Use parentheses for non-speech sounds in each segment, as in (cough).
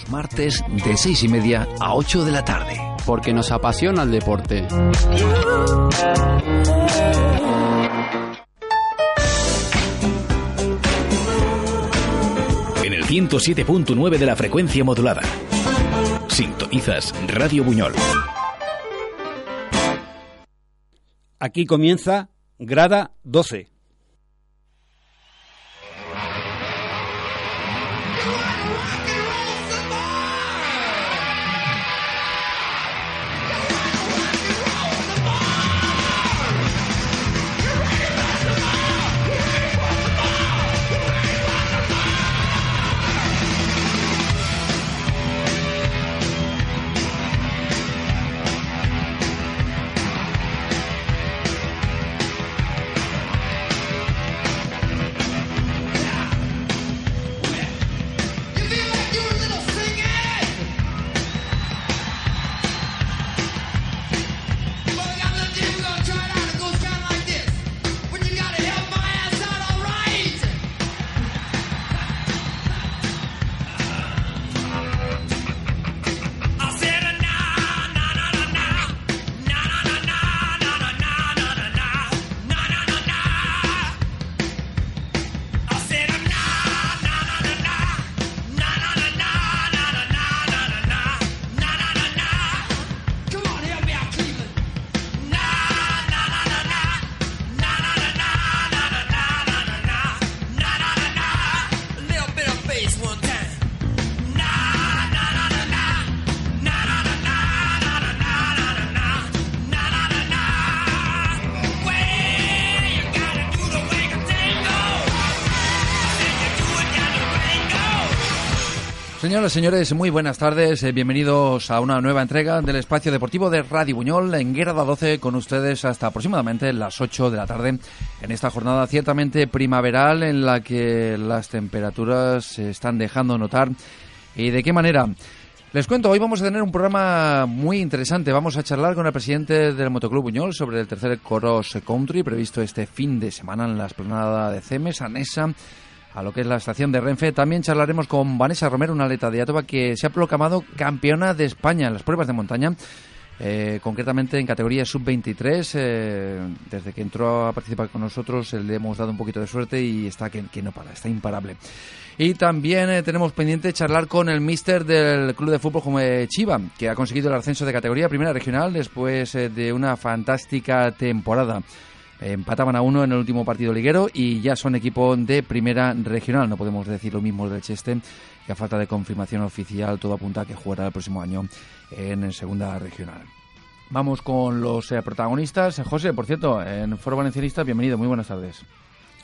Los martes de seis y media a 8 de la tarde. Porque nos apasiona el deporte. En el 107.9 de la frecuencia modulada. Sintonizas Radio Buñol. Aquí comienza Grada 12. Y señores, muy buenas tardes. eh, bienvenidos a una nueva entrega del espacio deportivo de Radio Buñol en Guerra 12 con ustedes hasta aproximadamente las 8 de la tarde en esta jornada ciertamente primaveral en la que las temperaturas se están dejando notar. ¿Y de qué manera? Les cuento, hoy vamos a tener un programa muy interesante. Vamos a charlar con el presidente del Motoclub Buñol sobre el tercer Cross Country previsto este fin de semana en la esplanada de Cemes, Anesa a lo que es la estación de Renfe. También charlaremos con Vanessa Romero, una atleta de Atoba que se ha proclamado campeona de España en las pruebas de montaña, eh, concretamente en categoría sub-23. eh, desde que entró a participar con nosotros eh, le hemos dado un poquito de suerte y está que, que no para, está imparable. Y también tenemos pendiente charlar con el míster del Club de Fútbol como Chiva, que ha conseguido el ascenso de categoría primera regional después de una fantástica temporada. Empataban a uno en el último partido liguero y ya son equipo de primera regional. No podemos decir lo mismo del Cheste, que a falta de confirmación oficial todo apunta a que jugará el próximo año en segunda regional. Vamos con los eh, protagonistas. José, por cierto, en Foro Valencianista, bienvenido, muy buenas tardes.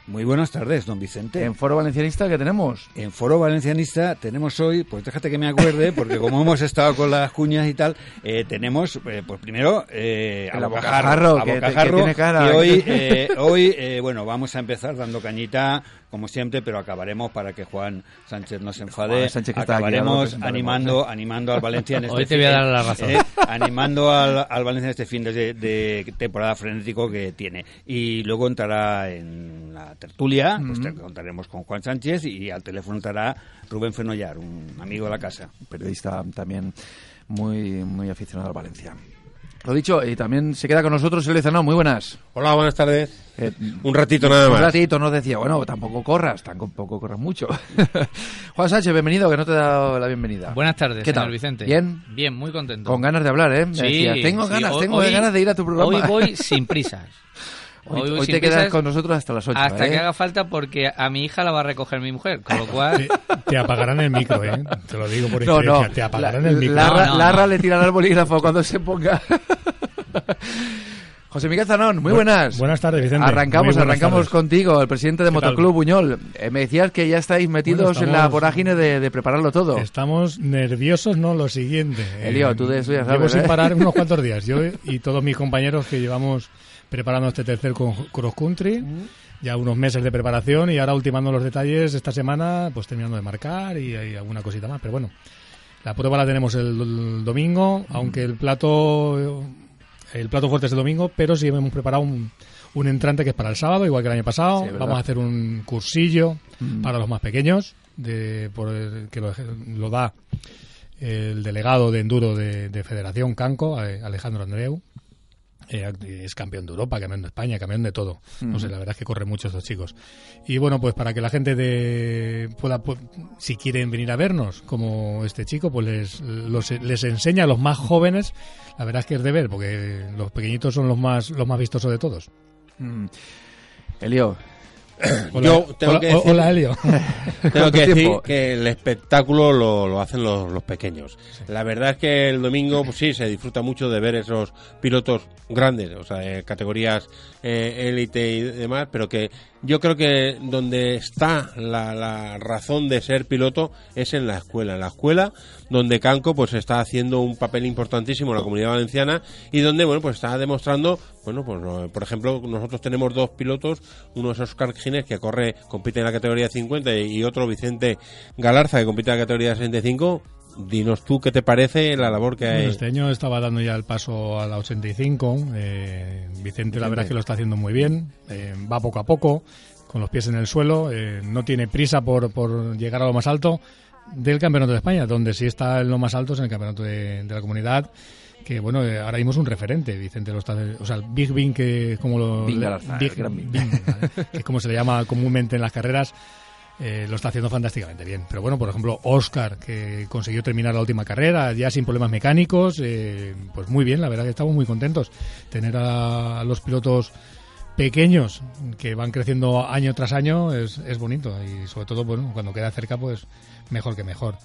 Muy buenas tardes, don Vicente. En Foro Valencianista, ¿qué tenemos? En Foro Valencianista tenemos hoy, pues déjate que me acuerde, porque como hemos estado con las cuñas y tal, eh, tenemos, eh, pues primero, eh, a bocajarro, a que- que bocajarro, tiene cara. que hoy, eh, hoy eh, bueno, vamos a empezar dando cañita, como siempre, pero acabaremos para que Juan Sánchez no se enfade. Juan Sánchez que está aquí, ahora lo acabaremos animando, ¿eh? animando al Valencia en (laughs) este Hoy te voy a fin- dar la razón. eh, animando al, al Valencia en este fin de, de temporada frenético que tiene. Y luego entrará en la tertulia, pues te contaremos con Juan Sánchez y al teléfono estará Rubén Fenollar, un amigo de la casa. periodista también muy, muy aficionado al Valencia. Lo dicho, y también se queda con nosotros el Lezano. Muy buenas. Hola, buenas tardes. Eh, Un ratito nada Un más. ratito nos decía, bueno, tampoco corras, tampoco corras mucho. (laughs) Juan Sánchez, bienvenido, que no te he dado la bienvenida. Buenas tardes, ¿Qué señor tal? Vicente. ¿Bien? Bien, muy contento. Con ganas de hablar, ¿eh? Me Sí, decía, tengo sí, ganas, hoy- tengo hoy- ganas de ir a tu programa. Hoy voy (laughs) sin prisas. Hoy, sin te quedas con nosotros hasta las 8, Hasta ¿eh? que haga falta porque a mi hija la va a recoger mi mujer, con lo cual... Te, te apagarán el micro, ¿eh? Te lo digo por No, experiencia. no. Te apagarán La- el micro. Larra, No, no, Larra no. le tirará el bolígrafo cuando se ponga. (laughs) José Miguel Zanón, muy buenas. Buenas tardes, Vicente. Arrancamos, buenas arrancamos tardes. contigo, el presidente de. Motoclub Buñol. Eh, me decías que ya estáis metidos Bueno, en la vorágine de, de prepararlo todo. Estamos nerviosos, no lo siguiente. Elio, Eh, tú de eso ya Llevo sabes, sin ¿eh? parar unos (laughs) cuantos días. Yo y todos mis compañeros que llevamos preparando este tercer cross country. Ya unos meses de preparación y ahora ultimando los detalles esta semana, pues terminando de marcar y hay alguna cosita más. Pero bueno, la prueba la tenemos el, el domingo, aunque el plato el plato fuerte es el domingo, pero sí hemos preparado un, un entrante que es para el sábado, igual que el año pasado. Vamos a hacer un cursillo Mm. para los más pequeños, de, por el- que lo, lo da el delegado de enduro de, de Federación Canco, Alejandro Andreu. Eh, es campeón de Europa, campeón de España, campeón de todo. No sé, la verdad es que corren mucho estos chicos. Y bueno, pues para que la gente de, pueda, pu- si quieren venir a vernos, como este chico, pues les, los- les enseña a los más jóvenes. La verdad es que es de ver, porque los pequeñitos son los más, los más vistosos de todos. Mm. Elio, (coughs) Hola, Yo tengo hola, que decir- hola, Elio. (laughs) Tengo ¿Cuánto que decir que el espectáculo lo, lo hacen los, los pequeños. La verdad es que el domingo, pues sí, se disfruta mucho de ver esos pilotos grandes, o sea, de categorías eh, élite y demás, pero que yo creo que donde está la, la razón de ser piloto es en la escuela. En la escuela donde Canco pues está haciendo un papel importantísimo en la comunidad valenciana y donde, bueno, pues está demostrando, bueno, pues por ejemplo, nosotros tenemos dos pilotos, uno es Oscar Gines que corre, compite en la categoría 50 y otro Vicente Galarza que compite en la categoría 65. Dinos tú qué te parece la labor que Bueno, hay. este año estaba dando ya el paso a la 85. eh, Vicente, la verdad es que lo está haciendo muy bien. eh, va poco a poco, con los pies en el suelo. eh, no tiene prisa por, por llegar a lo más alto del Campeonato de España, donde sí está en lo más alto es en el Campeonato de, de la Comunidad. Que bueno, eh, ahora mismo es un referente. Vicente lo está. O sea, el Big Bing, que es como lo. Bing le- Bing. Bing, ¿vale? que es como se le llama comúnmente en las carreras. Eh, lo está haciendo fantásticamente bien. Pero bueno, por ejemplo, Oscar, que consiguió terminar la última carrera ya sin problemas mecánicos, eh, pues muy bien, la verdad que estamos muy contentos. Tener a, los pilotos pequeños que van creciendo año tras año es, es bonito y sobre todo bueno, cuando queda cerca pues mejor que mejor.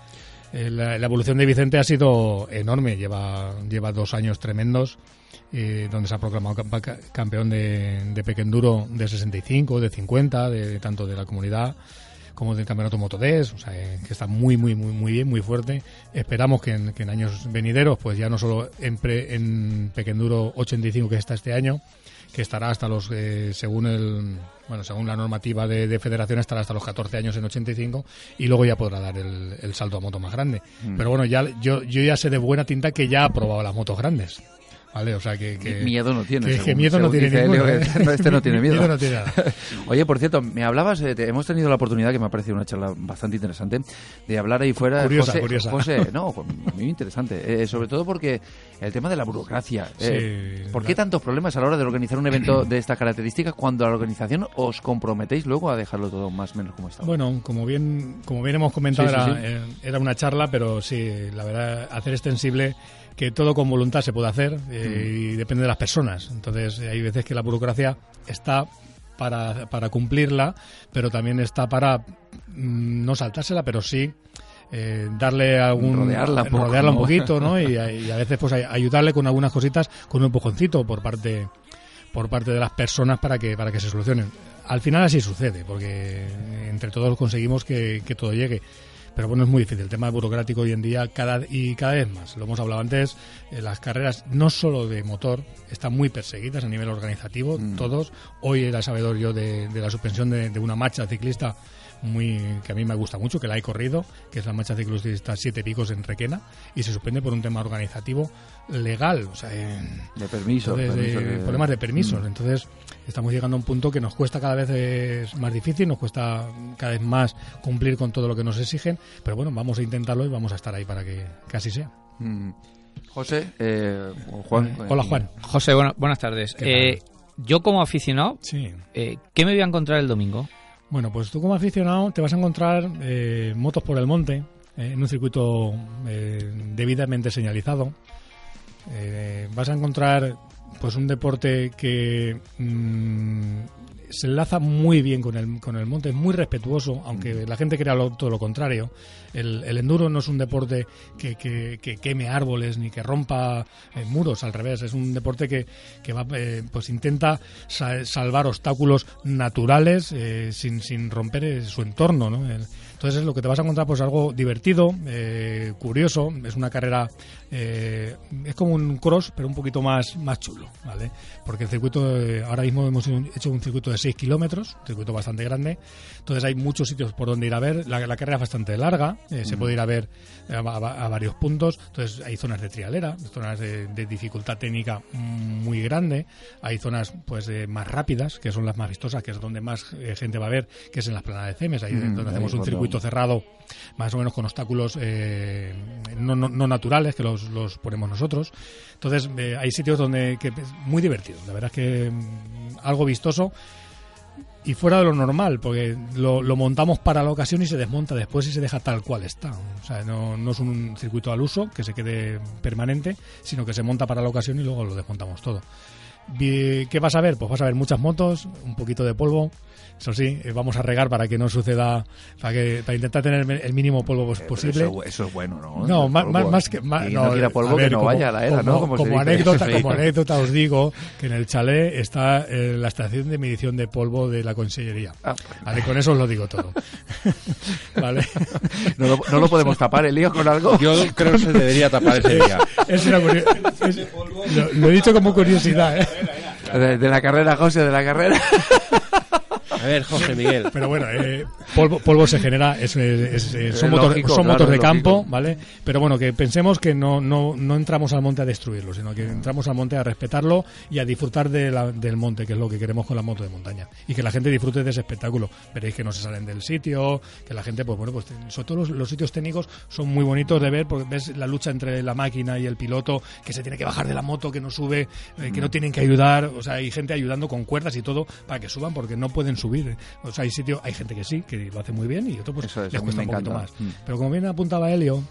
Eh, la, la evolución de Vicente ha sido enorme, lleva, lleva dos años tremendos eh, donde se ha proclamado campeón de, de Pequenduro de 65, de 50, de, tanto de la comunidad como del campeonato Motodes, o sea, eh, que está muy, muy, muy, muy bien, muy fuerte. Esperamos que en, que en años venideros, pues ya no solo en, pre- en Pequenduro 85 que está este año, que estará hasta los, eh, según el, bueno, según la normativa de, de federación, estará hasta los 14 años en 85 y luego ya podrá dar el, el salto a moto más grande. Pero bueno, ya, yo, yo ya sé de buena tinta que ya ha probado las motos grandes. ¿Vale? O sea que. que miedo no tiene. que- según- que miedo no tiene ninguno, ¿eh? este no tiene miedo. no tiene nada. (laughs) Oye, por cierto, me hablabas, eh, te- hemos tenido la oportunidad, que me ha parecido una charla bastante interesante, de hablar ahí fuera. Curiosa, José, curiosa. José, (laughs) no, muy interesante. eh, sobre todo porque el tema de la burocracia. eh, Sí, ¿Por la- qué tantos problemas a la hora de organizar un evento de esta característica cuando la organización os comprometéis luego a dejarlo todo más o menos como está? Bueno, como bien, como bien hemos comentado, Sí, sí, era, sí. eh, era una charla, pero sí, la verdad, hacer extensible que todo con voluntad se puede hacer eh, y depende de las personas. Entonces, eh, hay veces que la burocracia está para, para cumplirla, pero también está para mm, no saltársela, pero sí eh, darle algún Rodearla poco, rodearla un ¿no? poquito, ¿no? Y, (laughs) a- y a veces pues ay- ayudarle con algunas cositas, con un empujoncito por parte por parte de las personas para que para que se solucionen. Al final así sucede, porque entre todos conseguimos que, que todo llegue. Pero bueno, es muy difícil. El tema burocrático hoy en día cada y cada vez más. Lo hemos hablado antes. eh, las carreras no solo de motor están muy perseguidas a nivel organizativo. Todos. Hoy era sabedor yo de, de la suspensión de, de una marcha ciclista muy que a mí me gusta mucho, que la he corrido, que es la marcha ciclista Siete Picos en Requena, y se suspende por un tema organizativo legal. O sea, de permiso. entonces, permiso de- que- problemas de permisos. Mm. Entonces, estamos llegando a un punto que nos cuesta cada vez es más difícil, nos cuesta cada vez más cumplir con todo lo que nos exigen, pero bueno, vamos a intentarlo y vamos a estar ahí para que, que así sea. Mm. José, eh, o Juan. Hola, Juan. José, bueno, buenas tardes. Eh, yo como aficionado, Sí. eh, ¿qué me voy a encontrar el domingo? Bueno, pues tú como aficionado te vas a encontrar eh, motos por el monte, eh, en un circuito eh, debidamente señalizado. Vas a encontrar pues un deporte que mm, se enlaza muy bien con el, con el monte, es muy respetuoso, aunque la gente crea lo- todo lo contrario. El, el enduro no es un deporte que, que- que queme árboles ni que rompa eh, muros, al revés, es un deporte que, que va, eh, pues intenta sa- salvar obstáculos naturales eh, sin, sin romper eh, su entorno, ¿no? El- entonces lo que te vas a encontrar pues algo divertido, eh, curioso, es una carrera, eh, es como un cross pero un poquito más, más chulo, ¿vale? Porque el circuito, eh, ahora mismo hemos hecho un circuito de 6 kilómetros, un circuito bastante grande, entonces hay muchos sitios por donde ir a ver, la, la carrera es bastante larga, eh, se puede ir a ver a, a- a varios puntos, entonces hay zonas de trialera, zonas de, de dificultad técnica muy grande, hay zonas pues más rápidas, que son las más vistosas, que es donde más gente va a ver, que es en las planadas de Cemes, ahí Mm, donde hacemos un cuando- circuito cerrado, más o menos con obstáculos eh, no, no- naturales, que los, ponemos nosotros. Entonces eh, hay sitios donde que es muy divertido, la verdad es que mm, algo vistoso y fuera de lo normal, porque lo, montamos para la ocasión y se desmonta después y se deja tal cual está. O sea, no, no es un circuito al uso que se quede permanente, sino que se monta para la ocasión y luego lo desmontamos todo. ¿Qué vas a ver? Pues vas a ver muchas motos, un poquito de polvo. Eso sí, eh, vamos a regar para que no suceda, para que para intentar tener el mínimo polvo pues, posible. Eso, eso es bueno, ¿no? No, más, polvo. más, más que más, Y no quiera polvo ver, que no como- vaya a la era, ¿no? como, Como se como anécdota, (laughs) Sí. como anécdota os digo que en el chalet está eh, la estación de medición de polvo de la consellería. Ah, Vale, con eso os lo digo todo. (laughs) vale. ¿No lo, no lo podemos tapar el lío con algo? Yo creo que se debería tapar ese día. Es una es- lo, lo he dicho como curiosidad, ¿eh? De, de la carrera, José, de la carrera. (laughs) A ver, José Miguel. Pero bueno, eh, polvo, polvo se genera, es, es- es- son, Es motor- lógico, son claro, motos de campo, lógico. ¿vale? Pero bueno, que pensemos que no, no, no entramos al monte a destruirlo, sino que entramos al monte a respetarlo y a disfrutar de la- del monte, que es lo que queremos con la moto de montaña. Y que la gente disfrute de ese espectáculo. Veréis que no se salen del sitio, que la gente, pues bueno, pues sobre todo los, los sitios técnicos son muy bonitos de ver, porque ves la lucha entre la máquina y el piloto, que se tiene que bajar de la moto, que no sube, eh, que no tienen que ayudar, o sea, hay gente ayudando con cuerdas y todo para que suban porque no pueden subir. O sea, hay sitio, hay gente que sí, que lo hace muy bien y otro pues es, mí cuesta un poquito más. Mm. Pero como bien apuntaba Helio,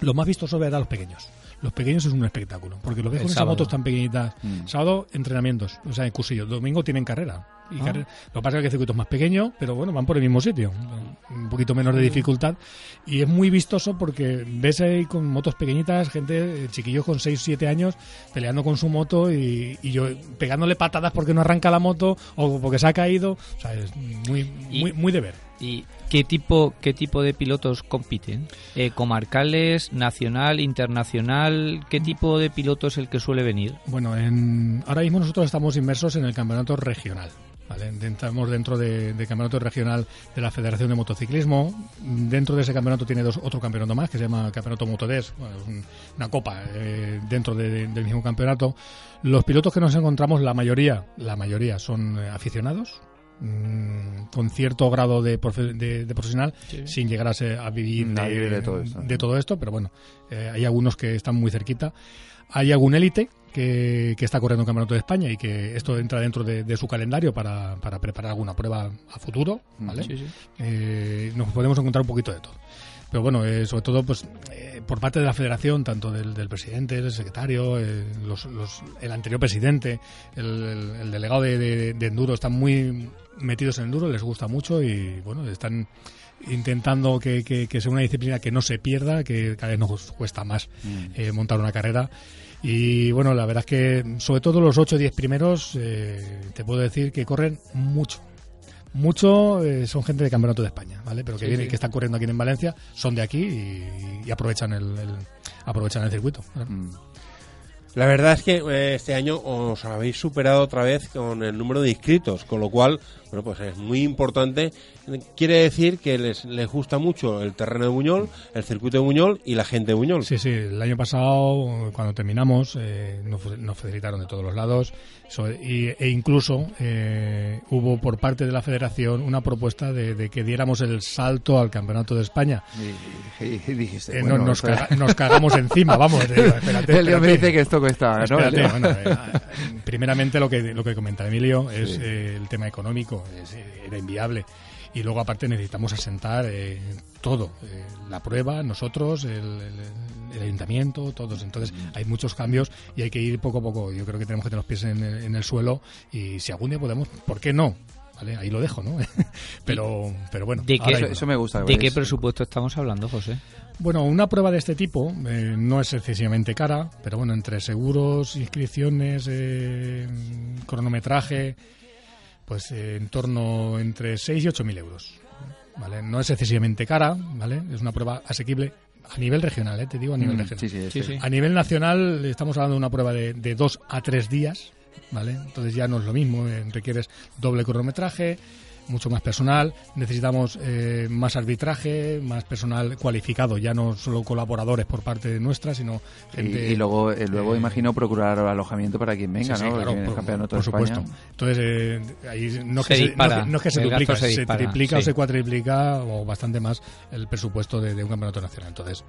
lo más vistoso ver a los pequeños. Los pequeños es un espectáculo, porque lo ves con esas motos tan pequeñitas. Mm. Sábado, entrenamientos, o sea, en cursillo. Domingo tienen carrera. Y Ah. carrera- Lo que pasa es que el circuito es más pequeño, pero bueno, van por el mismo sitio. Un poquito menos de dificultad. Y es muy vistoso porque ves ahí con motos pequeñitas, gente, eh, chiquillos con 6 7 años, peleando con su moto y, y yo pegándole patadas porque no arranca la moto o porque se ha caído. O sea, es muy, muy, muy de ver. ¿Y qué tipo, qué tipo de pilotos compiten? Eh, ¿Comarcales, nacional, internacional? ¿Qué tipo de piloto es el que suele venir? Bueno, en, ahora mismo nosotros estamos inmersos en el campeonato regional. ¿vale? Estamos dentro de- del campeonato regional de la Federación de Motociclismo. Dentro de ese campeonato tiene dos, otro campeonato más que se llama Campeonato Motodes, una copa eh, dentro de- del mismo campeonato. Los pilotos que nos encontramos, la mayoría, la mayoría son eh, aficionados con cierto grado de, profe- de- de profesional sin llegar a, ser- a vivir de todo esto. de todo esto, pero bueno, eh, hay algunos que están muy cerquita. Hay algún élite que, que está corriendo un campeonato de España y que esto entra dentro de, de su calendario para, para preparar alguna prueba a futuro, ¿vale? Eh, nos podemos encontrar un poquito de todo. Pero bueno, eh, sobre todo pues eh, por parte de la federación, tanto del, del presidente, del secretario, eh, los- los- el anterior presidente, el, el- el delegado de, de- de Enduro, están muy metidos en Enduro, les gusta mucho y bueno, están intentando que, que- que sea una disciplina que no se pierda, que cada vez nos cuesta más eh, montar una carrera. Y bueno, la verdad es que sobre todo los 8 o 10 primeros, eh, te puedo decir que corren mucho. Mucho eh, son gente de Campeonato de España, ¿vale? Pero que viene, que están corriendo aquí en Valencia, son de aquí y, y aprovechan el, el- aprovechan el circuito. Mm. La verdad es que eh, este año os habéis superado otra vez con el número de inscritos, con lo cual, bueno, pues es muy importante. Quiere decir que les, les gusta mucho el terreno de Buñol, el circuito de Buñol y la gente de Buñol. Sí, sí, el año pasado, cuando terminamos, eh, nos, nos felicitaron de todos los lados so- y- e incluso eh, hubo por parte de la federación una propuesta de, de que diéramos el salto al Campeonato de España. Y, y- y dijiste, Eh, bueno, no- nos, caga- nos cagamos encima, vamos. (laughs) eh, espérate, Elio me dice que esto cuesta, ¿no? Espérate, bueno, eh, primeramente lo que lo que comenta Emilio es eh, el tema económico, es, era inviable. Y luego aparte necesitamos asentar eh, todo, eh, la prueba, nosotros, el, el- el ayuntamiento, todos. Entonces hay muchos cambios y hay que ir poco a poco. Yo creo que tenemos que tener los pies en el, en el suelo y si algún día podemos, ¿por qué no? ¿vale? Ahí lo dejo, ¿no? (laughs) pero, pero bueno. ¿De qué, Eso, eso me gusta. ¿De qué es- presupuesto estamos hablando, José? Bueno, una prueba de este tipo eh, no es excesivamente cara, pero bueno, entre seguros, inscripciones, eh, cronometraje, pues eh, en torno entre 6 y 8 mil euros. ¿vale? No es excesivamente cara, ¿vale? Es una prueba asequible a nivel regional, ¿eh? te digo a nivel Mm, regional. sí, sí, Sí, sí. sí. A nivel nacional estamos hablando de una prueba de, de dos a tres días, ¿vale? Entonces ya no es lo mismo, eh, requieres doble cronometraje, mucho más personal, necesitamos eh, más arbitraje, más personal cualificado, ya no solo colaboradores por parte nuestra, sino Y, gente... y luego, eh, luego eh, imagino procurar alojamiento para quien venga, Sí, sí, ¿no? claro, por, campeonato por de España. supuesto. Entonces, eh, ahí no es Se que se, no, dispara, que- no es que se duplica, se se, dispara, triplica o se cuatriplica o bastante más el presupuesto de, de un campeonato nacional. Entonces,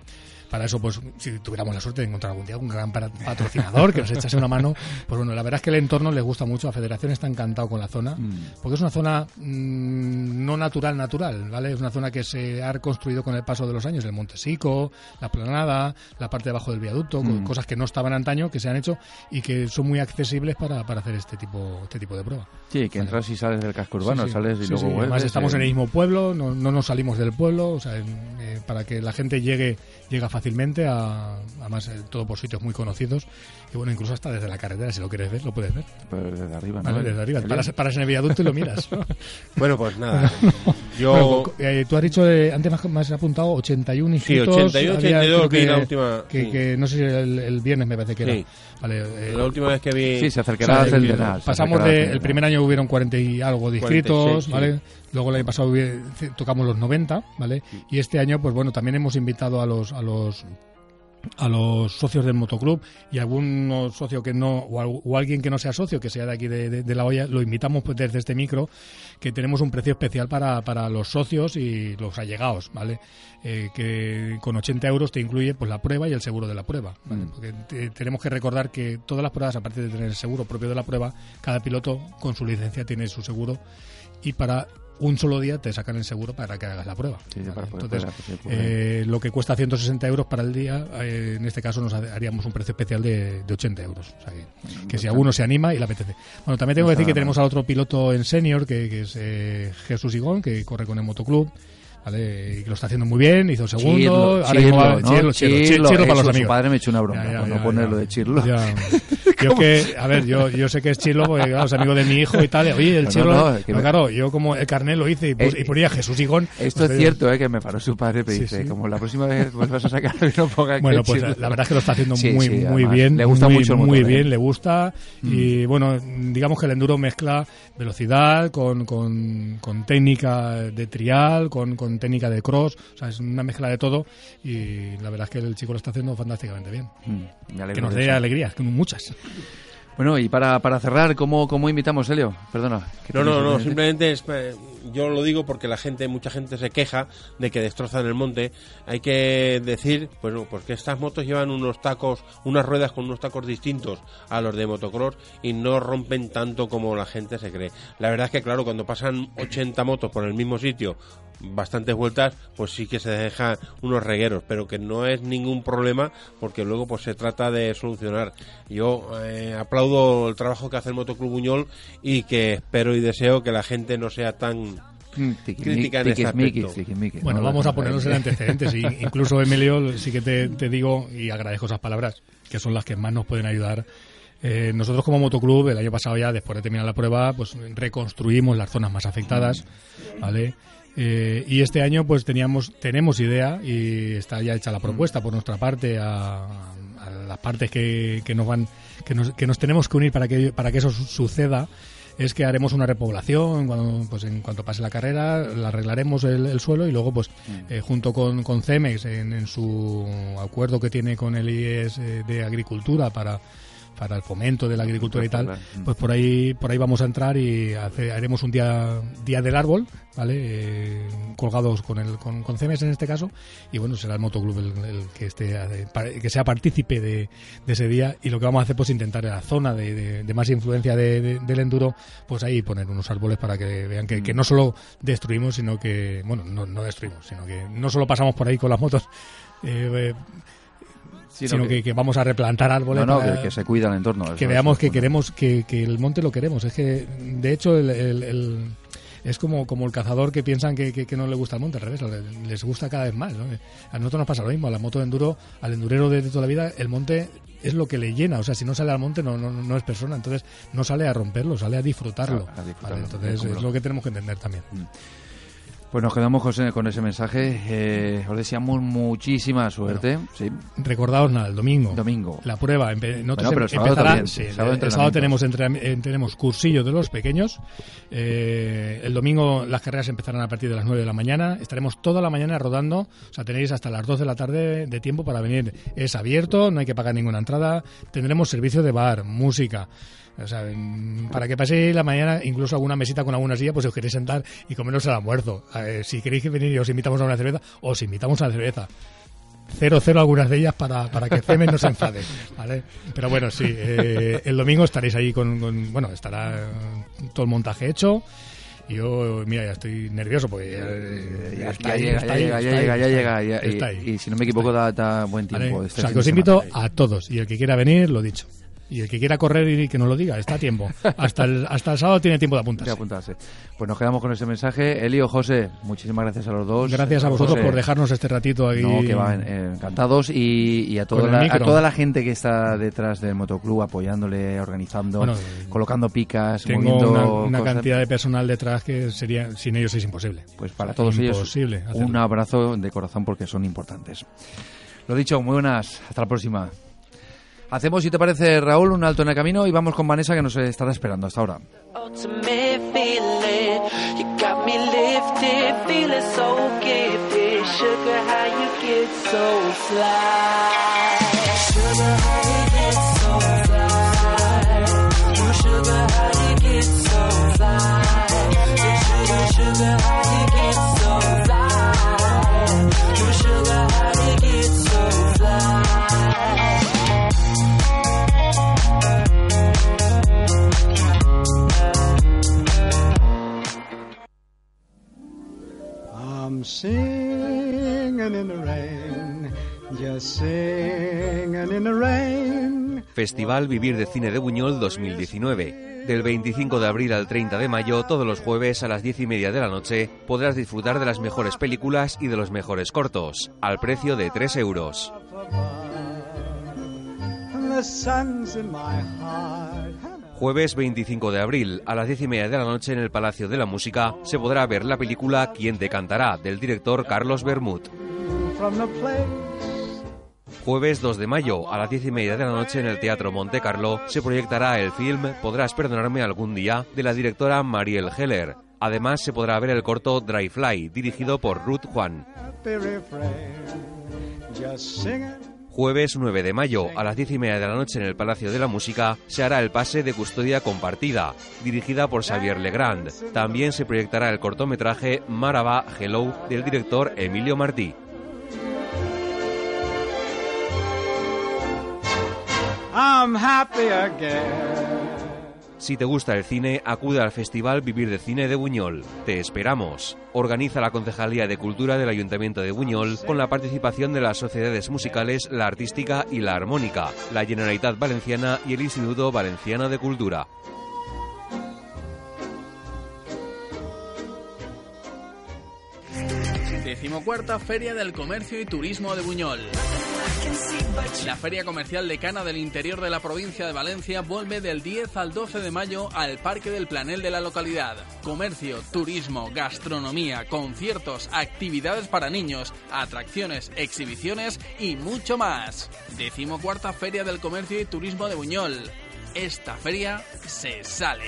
para eso, pues, si tuviéramos la suerte de encontrar algún día un gran patrocinador que nos echase una mano, (laughs) pues bueno, la verdad es que el entorno les gusta mucho, la federación está encantado con la zona, Mm. porque es una zona mm, no natural, natural, ¿vale? Es una zona que se ha reconstruido con el paso de los años, el Monte Sico, la Planada, la parte de abajo del viaducto, Mm. cosas que no estaban antaño, que se han hecho y que son muy accesibles para, para hacer este tipo, este tipo de prueba. Sí, que entras y sales del casco urbano, Sí, sí. sales y Sí, luego vuelves. Además estamos eh, en el mismo pueblo, no, no nos salimos del pueblo, o sea, en- eh, para que la gente llegue llega fácilmente, a, además eh, todo por sitios muy conocidos y bueno, incluso hasta desde la carretera, si lo quieres ver, lo puedes ver. pues desde arriba, ¿no? Vale, desde arriba, paras, paras en el viaducto y lo miras. ¿no? (laughs) Bueno, pues nada. (laughs) Yo. Bueno, co- eh, tú has dicho, eh, antes me has- me has apuntado 81 Sí, inscritos. 81, había, 82 creo vi la última, Que, sí. que no sé si el, el viernes me parece que era. Sí. Vale, eh, La última vez que vi. Sí, se o acercará sea, al eh, centenar. se pasamos al de, el primer año hubieron 40 y algo de 46, inscritos, sí. Luego el año pasado tocamos los 90, ¿vale? Y este año, pues bueno, también hemos invitado a los a los a los socios del motoclub y algún socio que no o, al- o alguien que no sea socio que sea de aquí de, de- de la olla lo invitamos pues desde este micro que tenemos un precio especial para, para los socios y los allegados vale Eh, que con 80 euros te incluye pues la prueba y el seguro de la prueba ¿vale? Mm. porque te- tenemos que recordar que todas las pruebas aparte de tener el seguro propio de la prueba cada piloto con su licencia tiene su seguro y para un solo día te sacan el seguro para que hagas la prueba Sí, ¿vale? para poder entonces poder prueba. eh, lo que cuesta 160 euros para el día, eh, en este caso nos ha- haríamos un precio especial de, de 80 euros. O sea que, que si alguno se anima y le apetece. Bueno, también tengo que decir que tenemos al otro piloto en senior, que, que es eh, Jesús Igón, que corre con el motoclub. ¿Vale? Y que lo está haciendo muy bien, hizo segundo. Chirlo, ahora Chirlo, va- ¿no? Chirlo, Chirlo, Chirlo, Chirlo para los su amigos. padre me echó una broma Ya, ya, cuando ya, pone ya. lo de Chirlo. (laughs) Yo que, a ver, yo, yo sé que es Chirlo porque claro, es amigo de mi hijo y tal. Oye, el No, Chirlo, no, es que me- claro, yo como el carnet lo hice y, pus- Eh, y ponía Jesús Igón. Esto pues, es cierto, ¿eh? Que me paró su padre, me Sí, dice, sí. como la próxima vez vuelvas a sacar (laughs) no ponga Bueno, pues Chirlo. la verdad es que lo está haciendo Sí, muy, muy bien. le gusta muy, mucho el Muy motor, ¿eh? bien, le gusta. Y bueno, digamos que el enduro mezcla velocidad con, con, con técnica de trial, con, con técnica de cross. O sea, es una mezcla de todo. Y la verdad es que el chico lo está haciendo fantásticamente bien. Mm, Que nos dé alegrías, que muchas. Bueno, y para, para cerrar, ¿cómo, ¿cómo invitamos, Helio? Perdona. No, no, no, pendiente. simplemente es, eh, yo lo digo porque la gente, mucha gente se queja de que destrozan el monte. Hay que decir, pues no, pues que estas motos llevan unos tacos, unas ruedas con unos tacos distintos a los de motocross y no rompen tanto como la gente se cree. La verdad es que, claro, cuando pasan 80 motos por el mismo sitio, bastantes vueltas, pues sí que se dejan unos regueros, pero que no es ningún problema porque luego pues se trata de solucionar. Yo eh, aplaudo el trabajo que hace el Motoclub Buñol y que espero y deseo que la gente no sea tan Mm, crítica en este aspecto. Bueno, ¿no? vamos a ponernos en antecedentes. y (laughs) incluso, Emilio, sí que te, te digo y agradezco esas palabras, que son las que más nos pueden ayudar. Eh, nosotros como motoclub, el año pasado ya, después de terminar la prueba, pues reconstruimos las zonas más afectadas, ¿vale? Eh, y este año pues teníamos tenemos idea y está ya hecha la propuesta por nuestra parte a, a las partes que, que nos van que nos, que nos tenemos que unir para que para que eso su- suceda es que haremos una repoblación cuando pues en cuanto pase la carrera la arreglaremos el, el suelo y luego pues eh, junto con, con Cemex en, en su acuerdo que tiene con el IES eh, de agricultura para para el fomento de la agricultura y tal, pues por ahí por ahí vamos a entrar y hace- haremos un día día del árbol, ¿vale? Eh, colgados con el con, con Cemex en este caso y bueno será el motoclub el, el que esté que sea partícipe de, de ese día y lo que vamos a hacer pues intentar en la zona de, de- de más influencia de- de- del enduro pues ahí poner unos árboles para que vean que, que no solo destruimos sino que bueno no, no destruimos sino que no solo pasamos por ahí con las motos eh, eh, Sino sino que, que vamos a replantar árboles No, no, para- que, que se cuida el entorno. que veamos que queremos que, que el monte lo queremos. Es que, de hecho, el, el- el- es como, como el cazador que piensan que, que, no le gusta el monte, al revés, les gusta cada vez más. A nosotros nos pasa lo mismo, a la moto de enduro, al endurero de, toda la vida, el monte es lo que le llena. O sea, si no sale al monte, no, no, no es persona. Entonces, no sale a romperlo, sale a disfrutarlo. Entonces, es lo que tenemos que entender también. Mm. Pues nos quedamos con ese mensaje. Eh, os deseamos muchísima suerte. sí. Recordaos nada, el domingo. Domingo. La prueba. no pero el empezará. el, sábado tenemos, eh, tenemos cursillo de los pequeños. Eh, el domingo las carreras empezarán a partir de las 9 de la mañana. Estaremos toda la mañana rodando. O sea, tenéis hasta las 2 de la tarde de tiempo para venir. Es abierto, no hay que pagar ninguna entrada. Tendremos servicio de bar, música. O sea, para que pase la mañana, incluso alguna mesita con alguna silla, pues si os queréis sentar y comeros el almuerzo. si queréis venir y os invitamos a una cerveza, os invitamos a la cerveza. Cero, cero algunas de ellas para, para que Cemen no se enfade, (laughs) ¿vale? Pero bueno, sí, eh, el domingo estaréis ahí con, bueno, estará todo el montaje hecho. Yo, mira, ya estoy nervioso porque ya, está llega, ya llega, ya llega, ya llega. Y, si no me equivoco, da, buen tiempo. o este sea, que os invito a todos. Y el que quiera venir, lo dicho. Y el que quiera correr y que nos lo diga, está a tiempo. Hasta el, hasta el sábado tiene tiempo de apuntarse. De apuntarse. Pues nos quedamos con ese mensaje. Elio, José, muchísimas gracias a los dos. Gracias a vosotros por dejarnos este ratito ahí. No, que van encantados. Y, a, toda la, a toda la gente que está detrás del motoclub apoyándole, organizando, colocando picas, tengo una, cantidad de personal detrás que sería sin ellos es imposible. Pues para todos ellos un abrazo de corazón porque son importantes. Lo dicho, muy buenas. Hasta la próxima. Hacemos, si te parece, Raúl, un alto en el camino y vamos con Vanessa que nos estará esperando. Hasta ahora. Festival Vivir de Cine de Buñol 2019. Del 25 de abril al 30 de mayo, todos los jueves a las 10 y media de la noche, podrás disfrutar de las mejores películas y de los mejores cortos, al precio de 3 euros. Jueves 25 de abril, a las 10 y media de la noche en el Palacio de la Música, se podrá ver la película Quién te cantará, del director Carlos Bermud. Jueves 2 de mayo, a las 10 y media de la noche en el Teatro Monte Carlo, se proyectará el film Podrás perdonarme algún día, de la directora Mariel Heller. Además, se podrá ver el corto Dry Fly, dirigido por Ruth Juan. Jueves 9 de mayo, a las 10 y media de la noche en el Palacio de la Música, se hará el pase de custodia compartida, dirigida por Xavier Legrand. También se proyectará el cortometraje Maraba Hello del director Emilio Martí. Si te gusta el cine, acude al Festival Vivir de Cine de Buñol. Te esperamos. Organiza la Concejalía de Cultura del Ayuntamiento de Buñol con la participación de las sociedades musicales La Artística y La Armónica, la Generalitat Valenciana y el Instituto Valenciano de Cultura. Decimocuarta Feria del Comercio y Turismo de Buñol. La Feria Comercial de Cana del interior de la provincia de Valencia vuelve del 10 al 12 de mayo al Parque del Planel de la localidad. Comercio, turismo, gastronomía, conciertos, actividades para niños, atracciones, exhibiciones y mucho más. Decimocuarta Feria del Comercio y Turismo de Buñol. Esta feria se sale.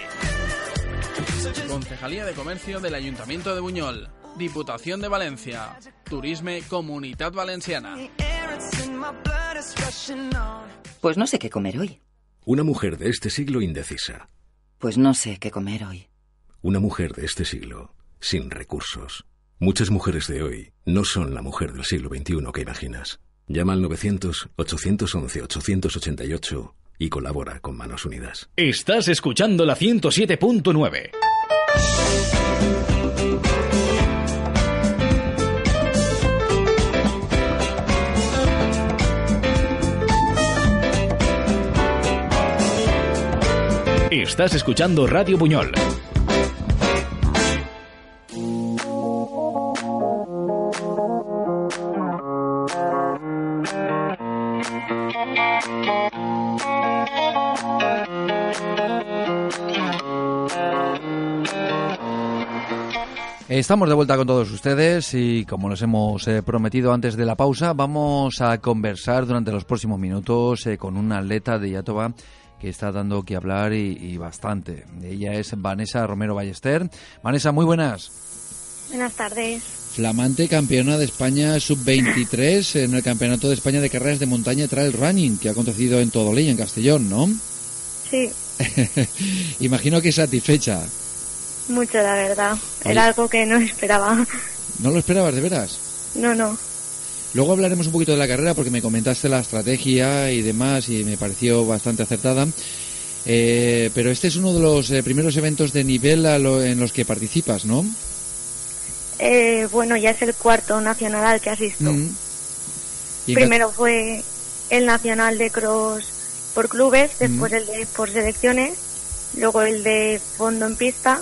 Concejalía de Comercio del Ayuntamiento de Buñol. Diputación de Valencia. Turisme Comunidad Valenciana. Pues no sé qué comer hoy. Una mujer de este siglo indecisa. Pues no sé qué comer hoy. Una mujer de este siglo sin recursos. Muchas mujeres de hoy no son la mujer del siglo XXI que imaginas. Llama al 900-811-888 y colabora con Manos Unidas. Estás escuchando la 107.9. Estás escuchando Radio Buñol. Estamos de vuelta con todos ustedes y como les hemos eh, prometido antes de la pausa, vamos a conversar durante los próximos minutos eh, con un atleta de Yatoba que está dando que hablar y, y, bastante. Ella es Vanessa Romero Ballester. Vanessa, muy buenas. Buenas tardes. Flamante campeona de España sub-23 en el Campeonato de España de Carreras de Montaña Trail Running, que ha acontecido en Todoley, en Castellón, ¿no? Sí. (laughs) Imagino que satisfecha. Mucho, la verdad. Era algo que no esperaba. ¿No lo esperabas, de veras? No, no. Luego hablaremos un poquito de la carrera porque me comentaste la estrategia y demás y me pareció bastante acertada. Eh, pero este es uno de los eh, primeros eventos de nivel lo, en los que participas, ¿no? Eh, bueno, ya es el cuarto nacional al que asisto. Mm. Primero fue el nacional de cross por clubes, después mm. el de por selecciones, luego el de fondo en pista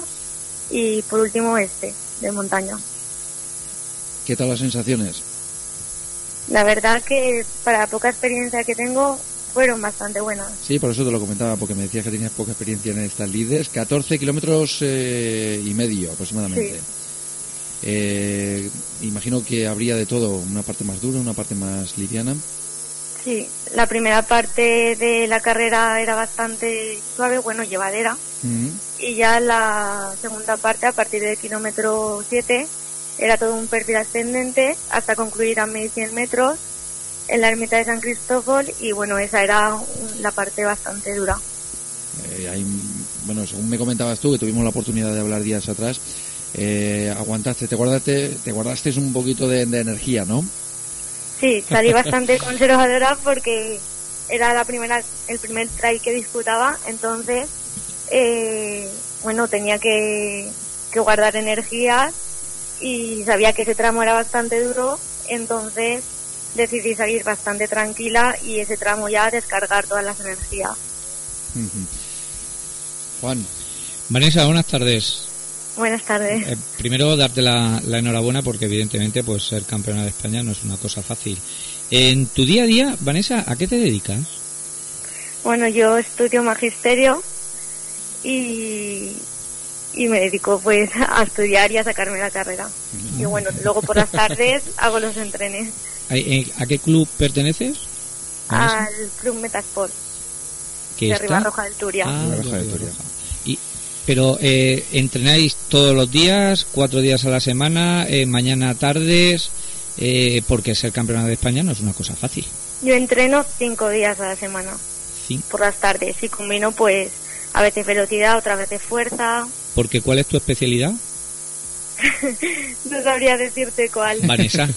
y por último este, de montaña. ¿Qué tal las sensaciones? La verdad que para la poca experiencia que tengo fueron bastante buenas. Sí, por eso te lo comentaba, porque me decías que tenías poca experiencia en estas líderes. 14 kilómetros eh, y medio aproximadamente. Eh, imagino que habría de todo, una parte más dura, una parte más liviana. Sí, la primera parte de la carrera era bastante suave, bueno, llevadera. Y ya la segunda parte, a partir del kilómetro 7, era todo un perfil ascendente hasta concluir a 1100 metros en la ermita de San Cristóbal y bueno, esa era la parte bastante dura. Eh, bueno, según me comentabas tú, que tuvimos la oportunidad de hablar días atrás, eh, aguantaste, te guardaste, te guardaste un poquito de, de energía, ¿no? Sí, salí bastante (laughs) conservadora porque era la primera, el primer try que disputaba, entonces, eh, bueno, tenía que, que guardar energías y sabía que ese tramo era bastante duro, entonces decidí salir bastante tranquila y ese tramo ya descargar todas las energías. Juan. Vanessa, buenas tardes. Buenas tardes. Eh, primero darte la, enhorabuena porque evidentemente pues ser campeona de España no es una cosa fácil. En tu día a día, Vanessa, ¿a qué te dedicas? Bueno, yo estudio magisterio y, y me dedico pues a estudiar y a sacarme la carrera. Y bueno, luego por las tardes (laughs) hago los entrenes. ¿A qué club perteneces? Al Club Metasport. ¿Qué de Ribarroja del Turia. Ah, del Turia. Y pero eh, entrenáis todos los días, cuatro días a la semana, eh, mañana, tardes, eh, porque ser campeona de España no es una cosa fácil. Yo entreno cinco días a la semana, por las tardes, y combino pues a veces velocidad, otra vez fuerza. Porque ¿cuál es tu especialidad? (laughs) no sabría decirte cuál. Vanessa.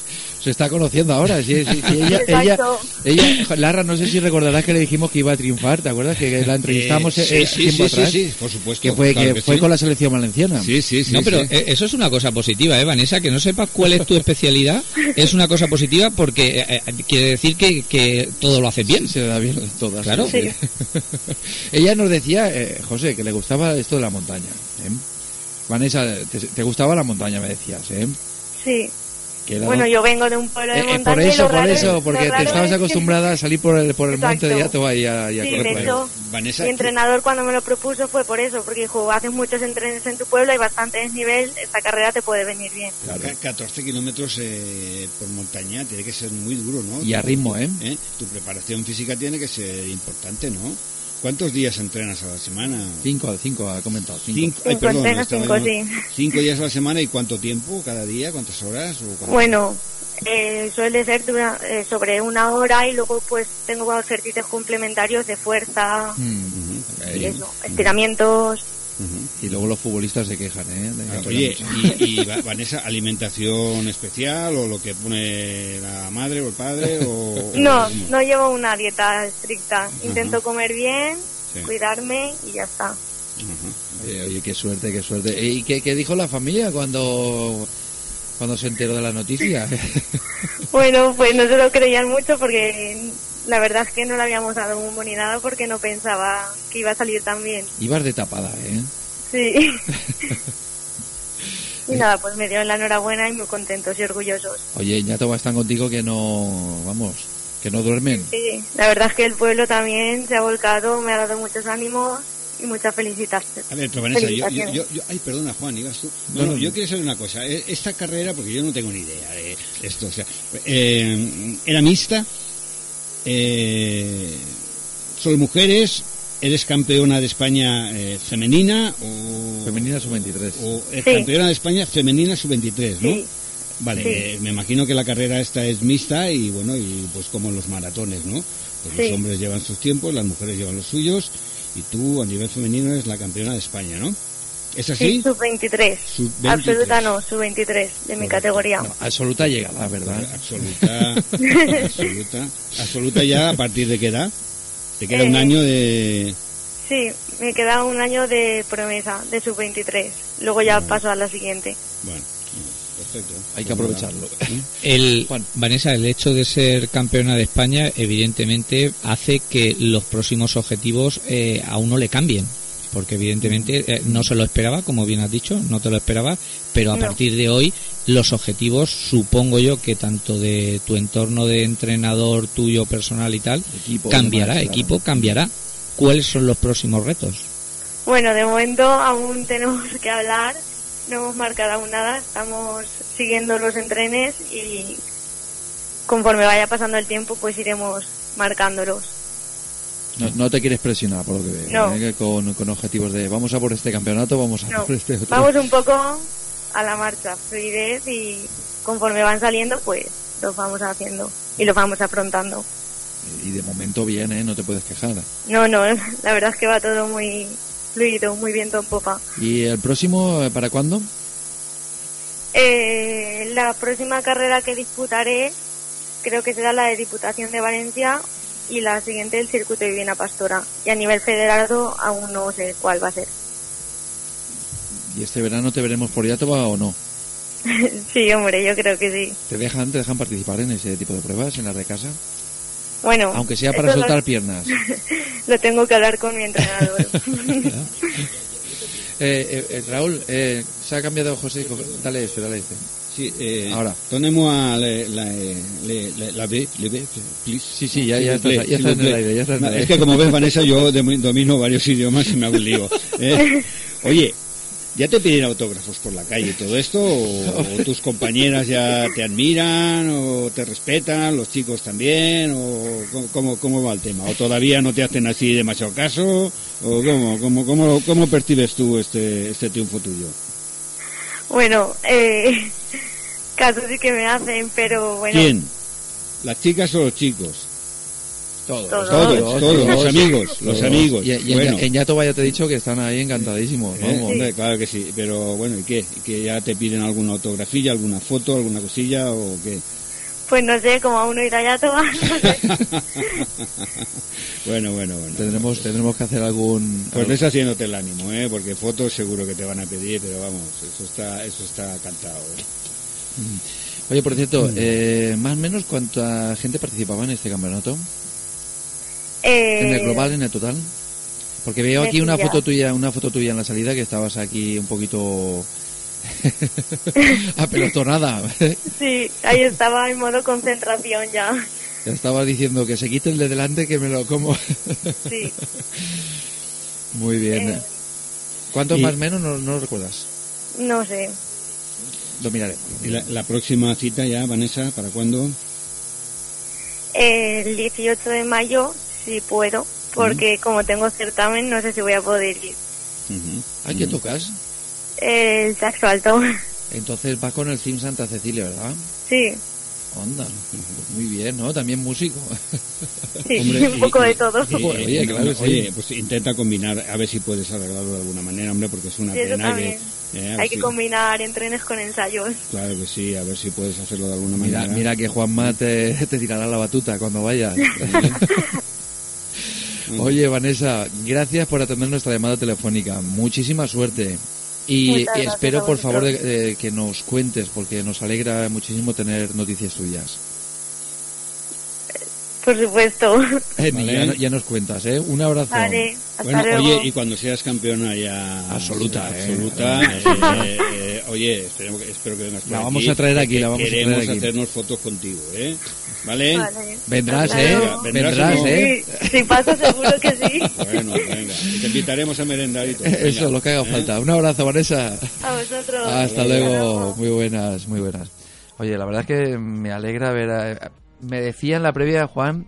Se está conociendo ahora. Si, ella, ella, ella, Larra, no sé si recordarás que le dijimos que iba a triunfar. ¿Te acuerdas que la entrevistamos eh, sí, eh, sí, sí, sí, por supuesto. Que fue, que fue con la selección valenciana. Sí, sí, sí. No, pero eh, eso es una cosa positiva, ¿eh, Vanessa? Que no sepas cuál es tu especialidad es una cosa positiva porque eh, quiere decir que, que todo lo hace bien. se da bien todas. Claro. (laughs) ella nos decía, José, que le gustaba esto de la montaña. Vanessa, te, gustaba la montaña, me decías, ¿eh? Sí. Bueno, yo vengo de un pueblo de montaña. Eh, por eso, por eso, porque te estabas acostumbrada a salir por el, por el monte de Yato y a, y a sí, correr hecho, Vanessa, mi entrenador cuando me lo propuso fue por eso, porque dijo, haces muchos entrenos en tu pueblo, hay bastante desnivel, esta carrera te puede venir bien. Claro. 14 kilómetros eh, por montaña tiene que ser muy duro, ¿no? Y a ritmo, ¿eh? ¿eh? Tu preparación física tiene que ser importante, ¿no? ¿Cuántos días entrenas a la semana? Cinco, cinco, ha comentado. Cinco, cinco, perdón, cinco, sí. cinco días a la semana y cuánto tiempo cada día, cuántas horas. O bueno, eh, suele ser eh, sobre una hora y luego pues tengo ejercicios complementarios de fuerza y eso, estiramientos. Y luego los futbolistas se quejan, ¿eh? Ah, oye, y, Vanessa, alimentación especial o lo que pone la madre o el padre o, no, no llevo una dieta estricta. Intento comer bien, cuidarme y ya está. oye, qué suerte, qué suerte. ¿Y qué, qué dijo la familia cuando cuando se enteró de la noticia? bueno, pues no se lo creían mucho porque la verdad es que no le habíamos dado un ni nada porque no pensaba que iba a salir tan bien. Ibas de tapada, ¿eh? Sí. (laughs) y nada, pues me dio la enhorabuena y muy contentos y orgullosos. Oye, ya todos están contigo que no, vamos, que no duermen. Sí, la verdad es que el pueblo también se ha volcado, me ha dado muchos ánimos y muchas felicitaciones. A ver, pero Vanessa, yo, yo, yo, yo- ay, perdona Juan, ibas tú. No, No, no, no. yo quiero saber una cosa. Eh, Esta carrera, porque yo no tengo ni idea de esto, o sea, eh, era mixta, eh, solo mujeres, eres campeona de España eh, femenina o... Femenina sub-23. O Sí. campeona de España femenina sub-23, ¿no? Sí. Vale, Sí. eh, me imagino que la carrera esta es mixta y bueno, y pues como en los maratones, ¿no? Pues Sí. los hombres llevan sus tiempos, las mujeres llevan los suyos y tú a nivel femenino eres la campeona de España, ¿no? ¿Es así? Sí, sub-23. Sub-23. Absoluta no, sub-23 de mi categoría. Absoluta llegada, ¿verdad? Absoluta, absoluta, (laughs) absoluta ya a partir de qué edad? Te queda un Eh, año de... Sí, me queda un año de promesa de sub-23. Luego ya paso a la siguiente. Bueno, perfecto. Hay que aprovecharlo. El, Vanessa, el hecho de ser campeona de España, evidentemente, hace que los próximos objetivos eh, a uno le cambien. Porque evidentemente eh, no se lo esperaba, como bien has dicho, no te lo esperaba, pero a No. partir de hoy los objetivos, supongo yo que tanto de tu entorno de entrenador tuyo personal y tal, Equipo, cambiará, demás, claro. equipo cambiará. ¿Cuáles son los próximos retos? Bueno, de momento aún (laughs) tenemos que hablar. No hemos marcado aún nada. Estamos siguiendo los entrenes y conforme vaya pasando el tiempo, pues iremos marcándolos. No, no te quieres presionar, por lo que veo. No. ¿eh? Con, con objetivos de vamos a por este campeonato, vamos a No, por este otro. vamos un poco a la marcha, fluidez y conforme van saliendo, pues los vamos haciendo y los vamos afrontando. Y de momento bien, ¿eh? No te puedes quejar. No, no, (laughs) la verdad es que va todo muy fluido, muy bien todo en popa. ¿Y el próximo, eh, para cuándo? Eh, la próxima carrera que disputaré creo que será la de Diputación de Valencia y la siguiente el Circuito de Viena Pastora. Y a nivel federado aún no sé cuál va a ser. ¿Y este verano te veremos por Yatoba o no? (laughs) sí, hombre, yo creo que sí. ¿Te dejan, ¿Te dejan participar en ese tipo de pruebas, en las de casa? Bueno, Aunque sea para lo- soltar (laughs) piernas. lo tengo que hablar con mi entrenador. (laughs) Eh, eh, eh, Raúl, eh, se ha cambiado José. Dale este, dale este. Sí, eh, Ahora. Donnez-moi la, la, la, la, la B, le B, please. Sí, sí, ya- ya estás- ya en el aire, ya estás en el Es aire. que como ves, Vanessa, yo domi- domino varios (laughs) idiomas y me hago un lío. ¿eh? (laughs) Oye, ¿ya te piden autógrafos por la calle y todo esto? ¿O, o (laughs) tus compañeras ya te admiran o te respetan, los chicos también? ¿O cómo- cómo, cómo va el tema? ¿O todavía no te hacen así demasiado caso? ¿O cómo, cómo, cómo, cómo percibes tú este, este triunfo tuyo? bueno, eh, caso sí que me hacen, pero bueno. ¿Quién? ¿Las chicas o los chicos? Todos, Todos. Todos, todos, los amigos, los amigos. Y, y en- Bueno. en Yatoba ya te he dicho que están ahí encantadísimos. Eh, Vamos. hombre, claro que sí, pero bueno, ¿y qué? ¿Y que ya te piden alguna autografía, alguna foto, alguna cosilla o qué? Pues no sé, como aún no irá ya todo. (laughs) (laughs) bueno, bueno, bueno. Tendremos, tendremos que hacer algún... Pues ves haciéndote el ánimo, ¿eh? Porque fotos seguro que te van a pedir, pero vamos, eso está, eso está cantado, ¿eh? Oye, por cierto, Mm. eh, más o menos cuánta gente participaba en este campeonato? Eh, ¿En el global, en el total? Porque veo aquí una foto tuya, una foto tuya en la salida que estabas aquí un poquito (laughs) apelotonada. Sí, ahí estaba en modo concentración ya. Ya estabas diciendo que se quite el de delante que me lo como. Sí. Muy bien. Eh. ¿Cuántos Y- más o menos no, no lo recuerdas? No sé. Lo miraré. ¿Y la, la próxima cita ya, Vanessa, para cuándo? El 18 de mayo, si puedo, porque como tengo certamen, no sé si voy a poder ir. ¿A qué tocas? El saxo alto. (laughs) Entonces vas con el Sim Santa Cecilia, ¿verdad? Sí, Onda. Muy bien, ¿no? También músico. sí, (laughs) Hombre, un poco y- de todo. y- Oye, claro que sí. oye, pues intenta combinar, a ver si puedes arreglarlo de alguna manera, hombre, porque es una Sí, pena que... eh, Hay que si- combinar entrenes con ensayos. Claro que sí, a ver si puedes hacerlo de alguna Mira, manera. mira que Juanma te, te tirará la batuta cuando vayas. (laughs) Oye, Vanessa, gracias por atender nuestra llamada telefónica. Muchísima suerte. Y gracias espero, por favor, de- que nos cuentes, porque nos alegra muchísimo tener noticias tuyas. Por supuesto. Eh, (laughs) Vale. ya, ya nos cuentas, ¿eh? Un abrazo. Vale, hasta Bueno, luego. oye, y cuando seas campeona ya Absoluta, ¿eh? absoluta, eh, eh, oye, espero que vengas por La aquí, vamos a traer aquí, la vamos a traer queremos hacernos fotos contigo, ¿eh? ¿Vale? Vale. Vendrás, Claro. ¿eh? Vendrás. ¿eh? Sí, si pasa seguro que sí. Bueno, venga. Te invitaremos a merendar y todo. Venga. Eso, lo que haga ¿Eh? falta. Un abrazo, Vanessa. A vosotros. Hasta luego. Muy buenas, muy buenas. Oye, la verdad es que me alegra ver... a- me decía en la previa, Juan,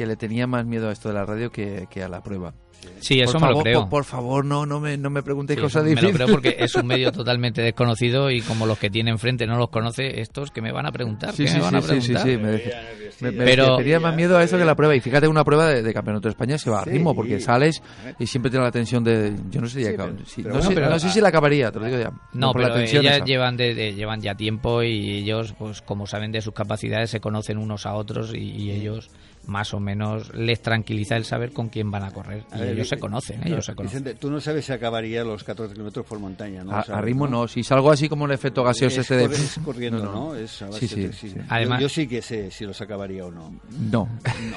que le tenía más miedo a esto de la radio que, que a la prueba. Sí, eso por me lo favor, creo. Por, por favor, no, no me, no me preguntéis Sí, cosas me difíciles. lo creo porque es un medio (laughs) totalmente desconocido y como los que tiene enfrente no los conoce, estos que me van a preguntar, Sí, ¿qué sí, me van a sí, sí, sí, preguntar? sí, me decía- me- me Pero- tenía más miedo a eso que a la prueba. Y fíjate, una prueba de, de Campeonato de España se va a Sí. ritmo porque sales y siempre tiene la tensión de... Yo no sé, si Sí, acabo- pero- sí, pero no, bueno, sé, pero- no sé si la acabaría, te lo digo ya. No, por la pero tensión ellas esa. llevan, de, de- llevan ya tiempo y ellos, pues como saben de sus capacidades, se conocen unos a otros y, y ellos más o menos les tranquiliza el saber con quién van a correr. A Y ver, ellos se conocen, claro, ellos se conocen. Vicente, tú no sabes si acabaría los 14 kilómetros por montaña, ¿no? A, Sabes, a ritmo no. Si salgo así como el efecto gaseoso es, este de... (laughs) es corriendo, ¿no? Es a base sí, sí, sí. Yo- Además- yo, sí que sé si los acabaría o no. No.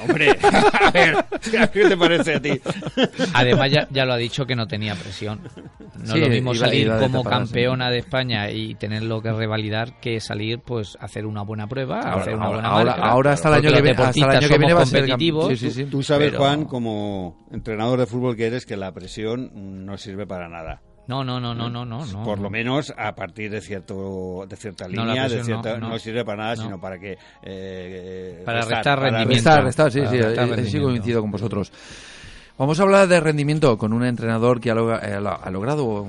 Hombre, (laughs) a ver, (laughs) ¿qué te parece a ti? Además ya, ya lo ha dicho que no tenía presión. No Sí, es lo mismo salir como campeona de España y tenerlo que revalidar que salir pues hacer una buena prueba, Ahora- hacer una ahora- buena ahora- marca. ahora hasta el año que viene- hasta el año que viene somos va a ser cam- competitivos, sí, sí, sí. Tú sabes, pero- Juan, como entrenador de fútbol que eres, que la presión no sirve para nada. No, no, no, no, no, no. no. Por lo menos a partir de cierto de cierta No, línea, de presión no, cierta, no. no, sirve para nada, No. sino para que eh, Para restar rendimiento. Restar, restar, sí, Para sí, restar sí rendimiento. coincido con vosotros. Vamos a hablar de rendimiento con un entrenador que ha, eh, ha logrado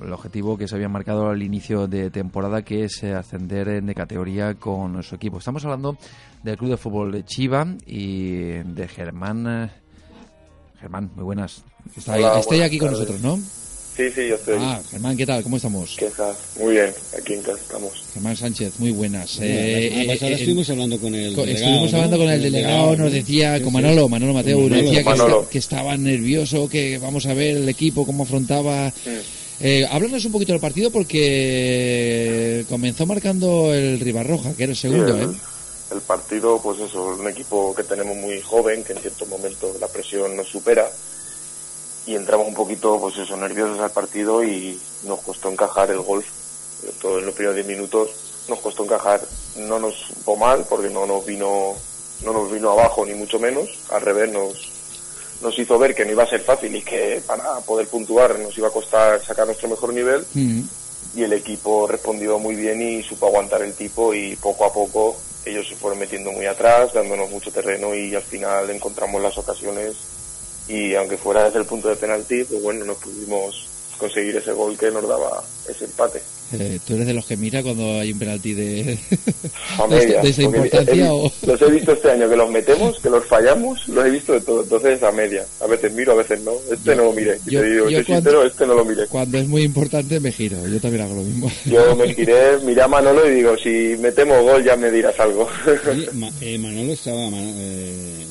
el, el objetivo que se había marcado al inicio de temporada, que es eh, ascender en- de categoría con su equipo. Estamos hablando del Club de Fútbol de Chiva y de Germán. eh, Germán, muy buenas. Está, Hola, buenas aquí con nosotros, ¿no? Sí, sí, yo estoy. Ah, Germán, ¿qué tal? ¿Cómo estamos? ¿Qué tal? Muy bien, aquí en casa estamos. Germán Sánchez, muy buenas. La Eh, eh, pasada eh, estuvimos hablando con el Co- delegado, Estuvimos ¿no? hablando con el El delegado, nos ¿no? decía, Sí, con. Manolo, Manolo Mateo, Manolo, nos decía que, Manolo. esta- que estaba nervioso, que vamos a ver el equipo, cómo afrontaba. Eh, háblanos un poquito del partido porque comenzó marcando el Ribarroja, que era el segundo, Sí, ¿eh? el, el partido, pues eso, un equipo que tenemos muy joven, que en ciertos momentos la presión nos supera y entramos un poquito, pues eso, nerviosos al partido y nos costó encajar el gol. Sobre todo en los primeros 10 minutos nos costó encajar. No nos supo mal porque no nos vino, no nos vino abajo ni mucho menos. Al revés, nos, nos hizo ver que no iba a ser fácil y que para poder puntuar nos iba a costar sacar nuestro mejor nivel Mm. y el equipo respondió muy bien y supo aguantar el tipo y poco a poco ellos se fueron metiendo muy atrás, dándonos mucho terreno y al final encontramos las ocasiones y aunque fuera desde el punto de penalti, pues bueno, no pudimos conseguir ese gol que nos daba ese empate. Eh, ¿Tú eres de los que mira cuando hay un penalti de, (laughs) A media. de esta porque he- importancia? he- o... (laughs) Los he visto este año que los metemos, que los fallamos, los he visto de todo, entonces a media. A veces miro, a veces no. Este no lo miré. Y yo- te digo, yo soy cuando- sincero, este no lo miré. Cuando es muy importante me giro, yo también hago lo mismo. Yo me giré, miré a Manolo y digo, si metemos gol ya me dirás algo. Oye, Ma- eh, Manolo estaba Mano- eh,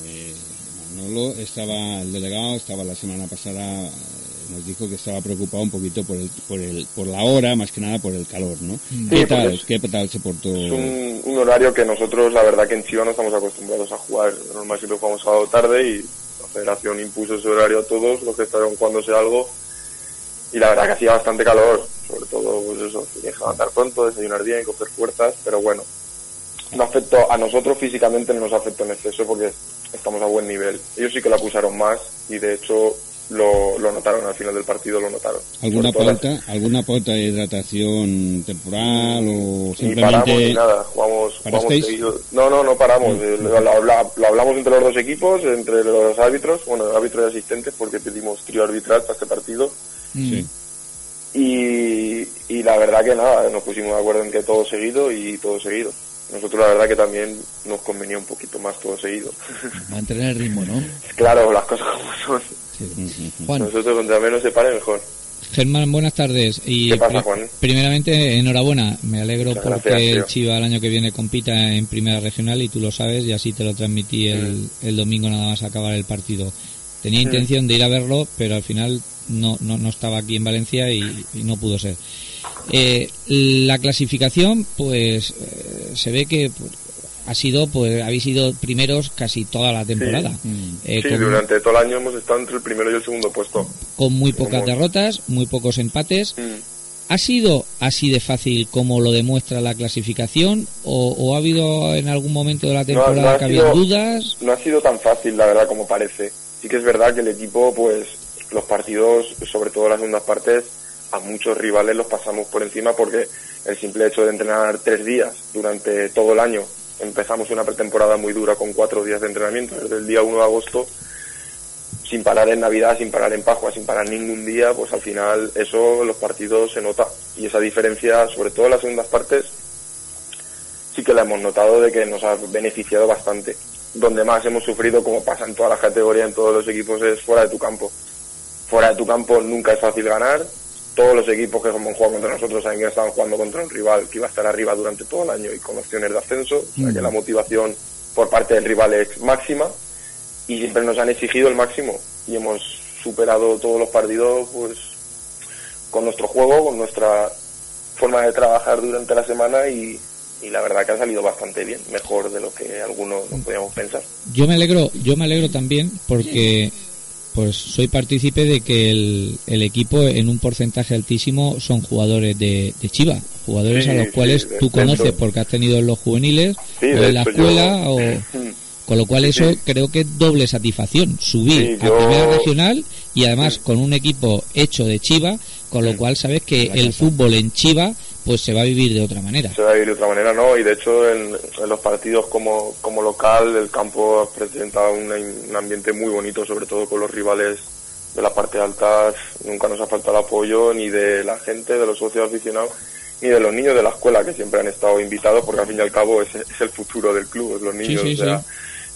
estaba el delegado estaba la semana pasada eh, nos dijo que estaba preocupado un poquito por el por el por la hora más que nada por el calor no Sí, qué tal es- qué tal se portó Es un, un horario que nosotros, la verdad que en Chiva no estamos acostumbrados a jugar. Normal siempre jugamos sábado tarde y la federación impuso ese horario a todos los que estaban jugándose algo. Y la verdad que hacía bastante calor, sobre todo pues eso, tienes que levantar pronto, desayunar bien, coger fuerzas, pero bueno, no afectó a nosotros físicamente no nos afectó en exceso porque estamos a buen nivel. Ellos sí que lo acusaron más y de hecho lo, lo notaron al final del partido, lo notaron. alguna pauta alguna pauta de hidratación temporal o ni paramos ni simplemente nada, jugamos, jugamos. No, no, no paramos. Mm. Eh, Lo, lo habla- lo hablamos entre los dos equipos, entre los árbitros, bueno, árbitros y asistentes, porque pedimos trío arbitral para este partido. Sí. Y, y la verdad que nada, nos pusimos de acuerdo en que todo seguido y todo seguido. Nosotros la verdad que también nos convenía un poquito más todo seguido. (laughs) Mantener el ritmo, ¿no? claro, las cosas como son. Juan. Nosotros contra menos se pare mejor. Germán, buenas tardes. Y ¿Qué pasa, Juan? primeramente, enhorabuena. Me alegro Muchas porque gracias, el. Chiva el año que viene compita en Primera Regional y tú lo sabes y así te lo transmití el, Mm. el domingo nada más acabar el partido. Tenía Mm. intención de ir a verlo, pero al final no, no, no estaba aquí en Valencia y, y no pudo ser. Eh, la clasificación, pues eh, se ve que pues, ha sido, pues habéis sido primeros casi toda la temporada. Eh, sí, con- durante todo el año hemos estado entre el primero y el segundo puesto. con muy pocas derrotas, muy pocos empates Mm. ¿Ha sido así de fácil como lo demuestra la clasificación o, ha habido en algún momento de la temporada que había dudas? No ha sido tan fácil, la verdad, como parece. Sí que es verdad que el equipo, pues, los partidos, sobre todo las segundas partes, a muchos rivales los pasamos por encima porque el simple hecho de entrenar tres días durante todo el año, empezamos una pretemporada muy dura con cuatro días de entrenamiento, desde el día 1 de agosto sin parar en Navidad, sin parar en Pascua, sin parar ningún día, pues al final eso los partidos se nota. Y esa diferencia, sobre todo en las segundas partes, sí que la hemos notado de que nos ha beneficiado bastante. Donde más hemos sufrido, como pasa en todas las categorías, en todos los equipos, es fuera de tu campo. Fuera de tu campo nunca es fácil ganar. Todos los equipos que hemos jugado contra nosotros saben que estaban jugando contra un rival que iba a estar arriba durante todo el año y con opciones de ascenso. O sea que la motivación por parte del rival es máxima y siempre nos han exigido el máximo y hemos superado todos los partidos pues con nuestro juego, con nuestra forma de trabajar durante la semana y, la verdad que ha salido bastante bien, mejor de lo que algunos no podíamos pensar. Yo me alegro, yo me alegro también porque pues soy partícipe de que el, el equipo en un porcentaje altísimo son jugadores de, de Chiva, jugadores a los cuales tú conoces porque has tenido en los juveniles o en la escuela o (laughs) Con lo cual eso creo que es doble satisfacción, subir a primera regional y además con un equipo hecho de Chiva, con lo cual sabes que el fútbol en Chiva pues se va a vivir de otra manera. Se va a vivir de otra manera, ¿no? Y de hecho en, los partidos como, como local el campo presenta un, un ambiente muy bonito, sobre todo con los rivales de la parte alta. Nunca nos ha faltado el apoyo ni de la gente, de los socios aficionados ni de los niños de la escuela que siempre han estado invitados porque al fin y al cabo es, es el futuro del club, los niños. o sea,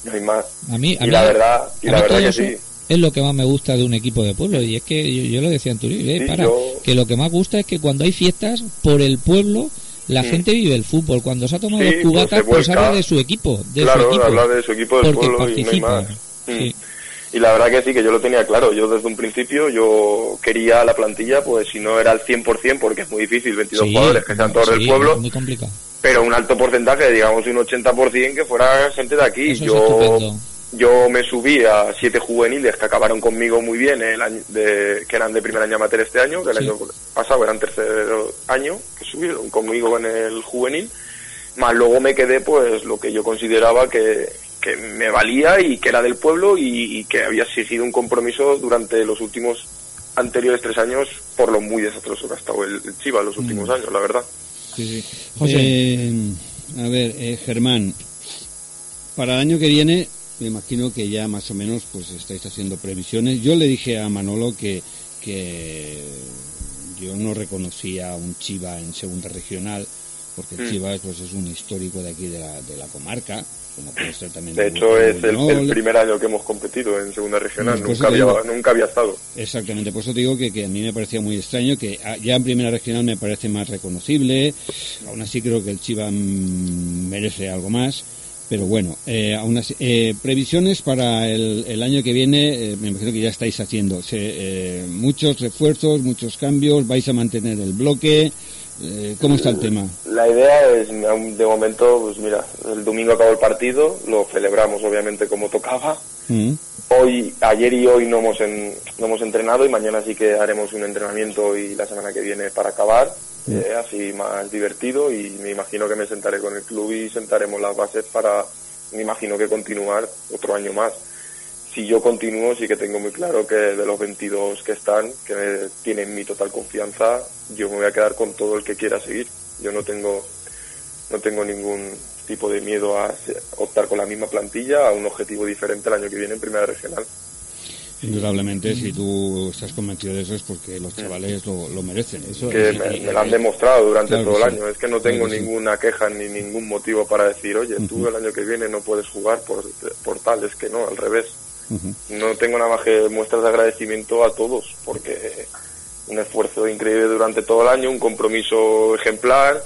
no hay más. A mí, y la verdad, y la verdad que sí. Es lo que más me gusta de un equipo de pueblo y es que yo, lo decía en Turín, eh, para, que lo que más gusta es que cuando hay fiestas por el pueblo la mm. gente vive el fútbol. Cuando se ha tomado los cubatas, pues, habla de su equipo. De claro, su equipo, habla de su equipo del pueblo y no hay más. Mm. Y la verdad que sí, que yo lo tenía claro. Yo desde un principio, yo quería la plantilla, pues si no era al 100%, porque es muy difícil, 22 jugadores que sean todos del pueblo. muy complicado pero un alto porcentaje, digamos un 80% que fuera gente de aquí. yo yo me subí a siete juveniles que acabaron conmigo muy bien, el año de, que eran de primer año amateur este año, que el año pasado eran tercer año, que subieron conmigo en el juvenil, más luego me quedé pues lo que yo consideraba que, que me valía y que era del pueblo y, que había exigido un compromiso durante los últimos anteriores tres años por lo muy desastroso que ha estado el, el Chiva los últimos mm. años, la verdad. Sí, José. Eh, a ver, eh, Germán, para el año que viene, me imagino que ya más o menos pues estáis haciendo previsiones. Yo le dije a Manolo que, que yo no reconocía un Chiva en segunda regional, porque el mm. Chivas pues, es un histórico de aquí de la, de la comarca de hecho, es el, primer año que hemos competido en segunda regional, nunca, había, nunca había estado. Exactamente, por eso te digo que, que, a mí me parecía muy extraño, que ya en primera regional me parece más reconocible, aún así creo que el Chiva mm, merece algo más. Pero bueno, eh, aún así, eh, previsiones para el, el, año que viene, eh, me imagino que ya estáis haciendo eh, muchos refuerzos, muchos cambios, vais a mantener el bloque, eh, ¿Cómo está el tema? La idea es, de momento, pues mira, el domingo acabó el partido, lo celebramos obviamente como tocaba. Mm. Hoy, ayer y hoy no hemos, no hemos entrenado y mañana sí que haremos un entrenamiento y la semana que viene para acabar. Eh, así más divertido y me imagino que me sentaré con el club y sentaremos las bases para, me imagino que continuar otro año más si yo continúo, sí que tengo muy claro que de los 22 que están, que tienen mi total confianza, yo me voy a quedar con todo el que quiera seguir. Yo no tengo, no tengo ningún tipo de miedo a optar con la misma plantilla a un objetivo diferente el año que viene en Primera Regional. Indudablemente, si tú estás convencido de eso es porque los chavales lo, merecen. Eso que me, lo han demostrado durante todo el año. Es que no tengo ninguna queja ni ningún motivo para decir, oye, tú el año que viene no puedes jugar por, por tal. Es que no, al revés. No tengo nada más que muestras de agradecimiento a todos, porque un esfuerzo increíble durante todo el año, un compromiso ejemplar,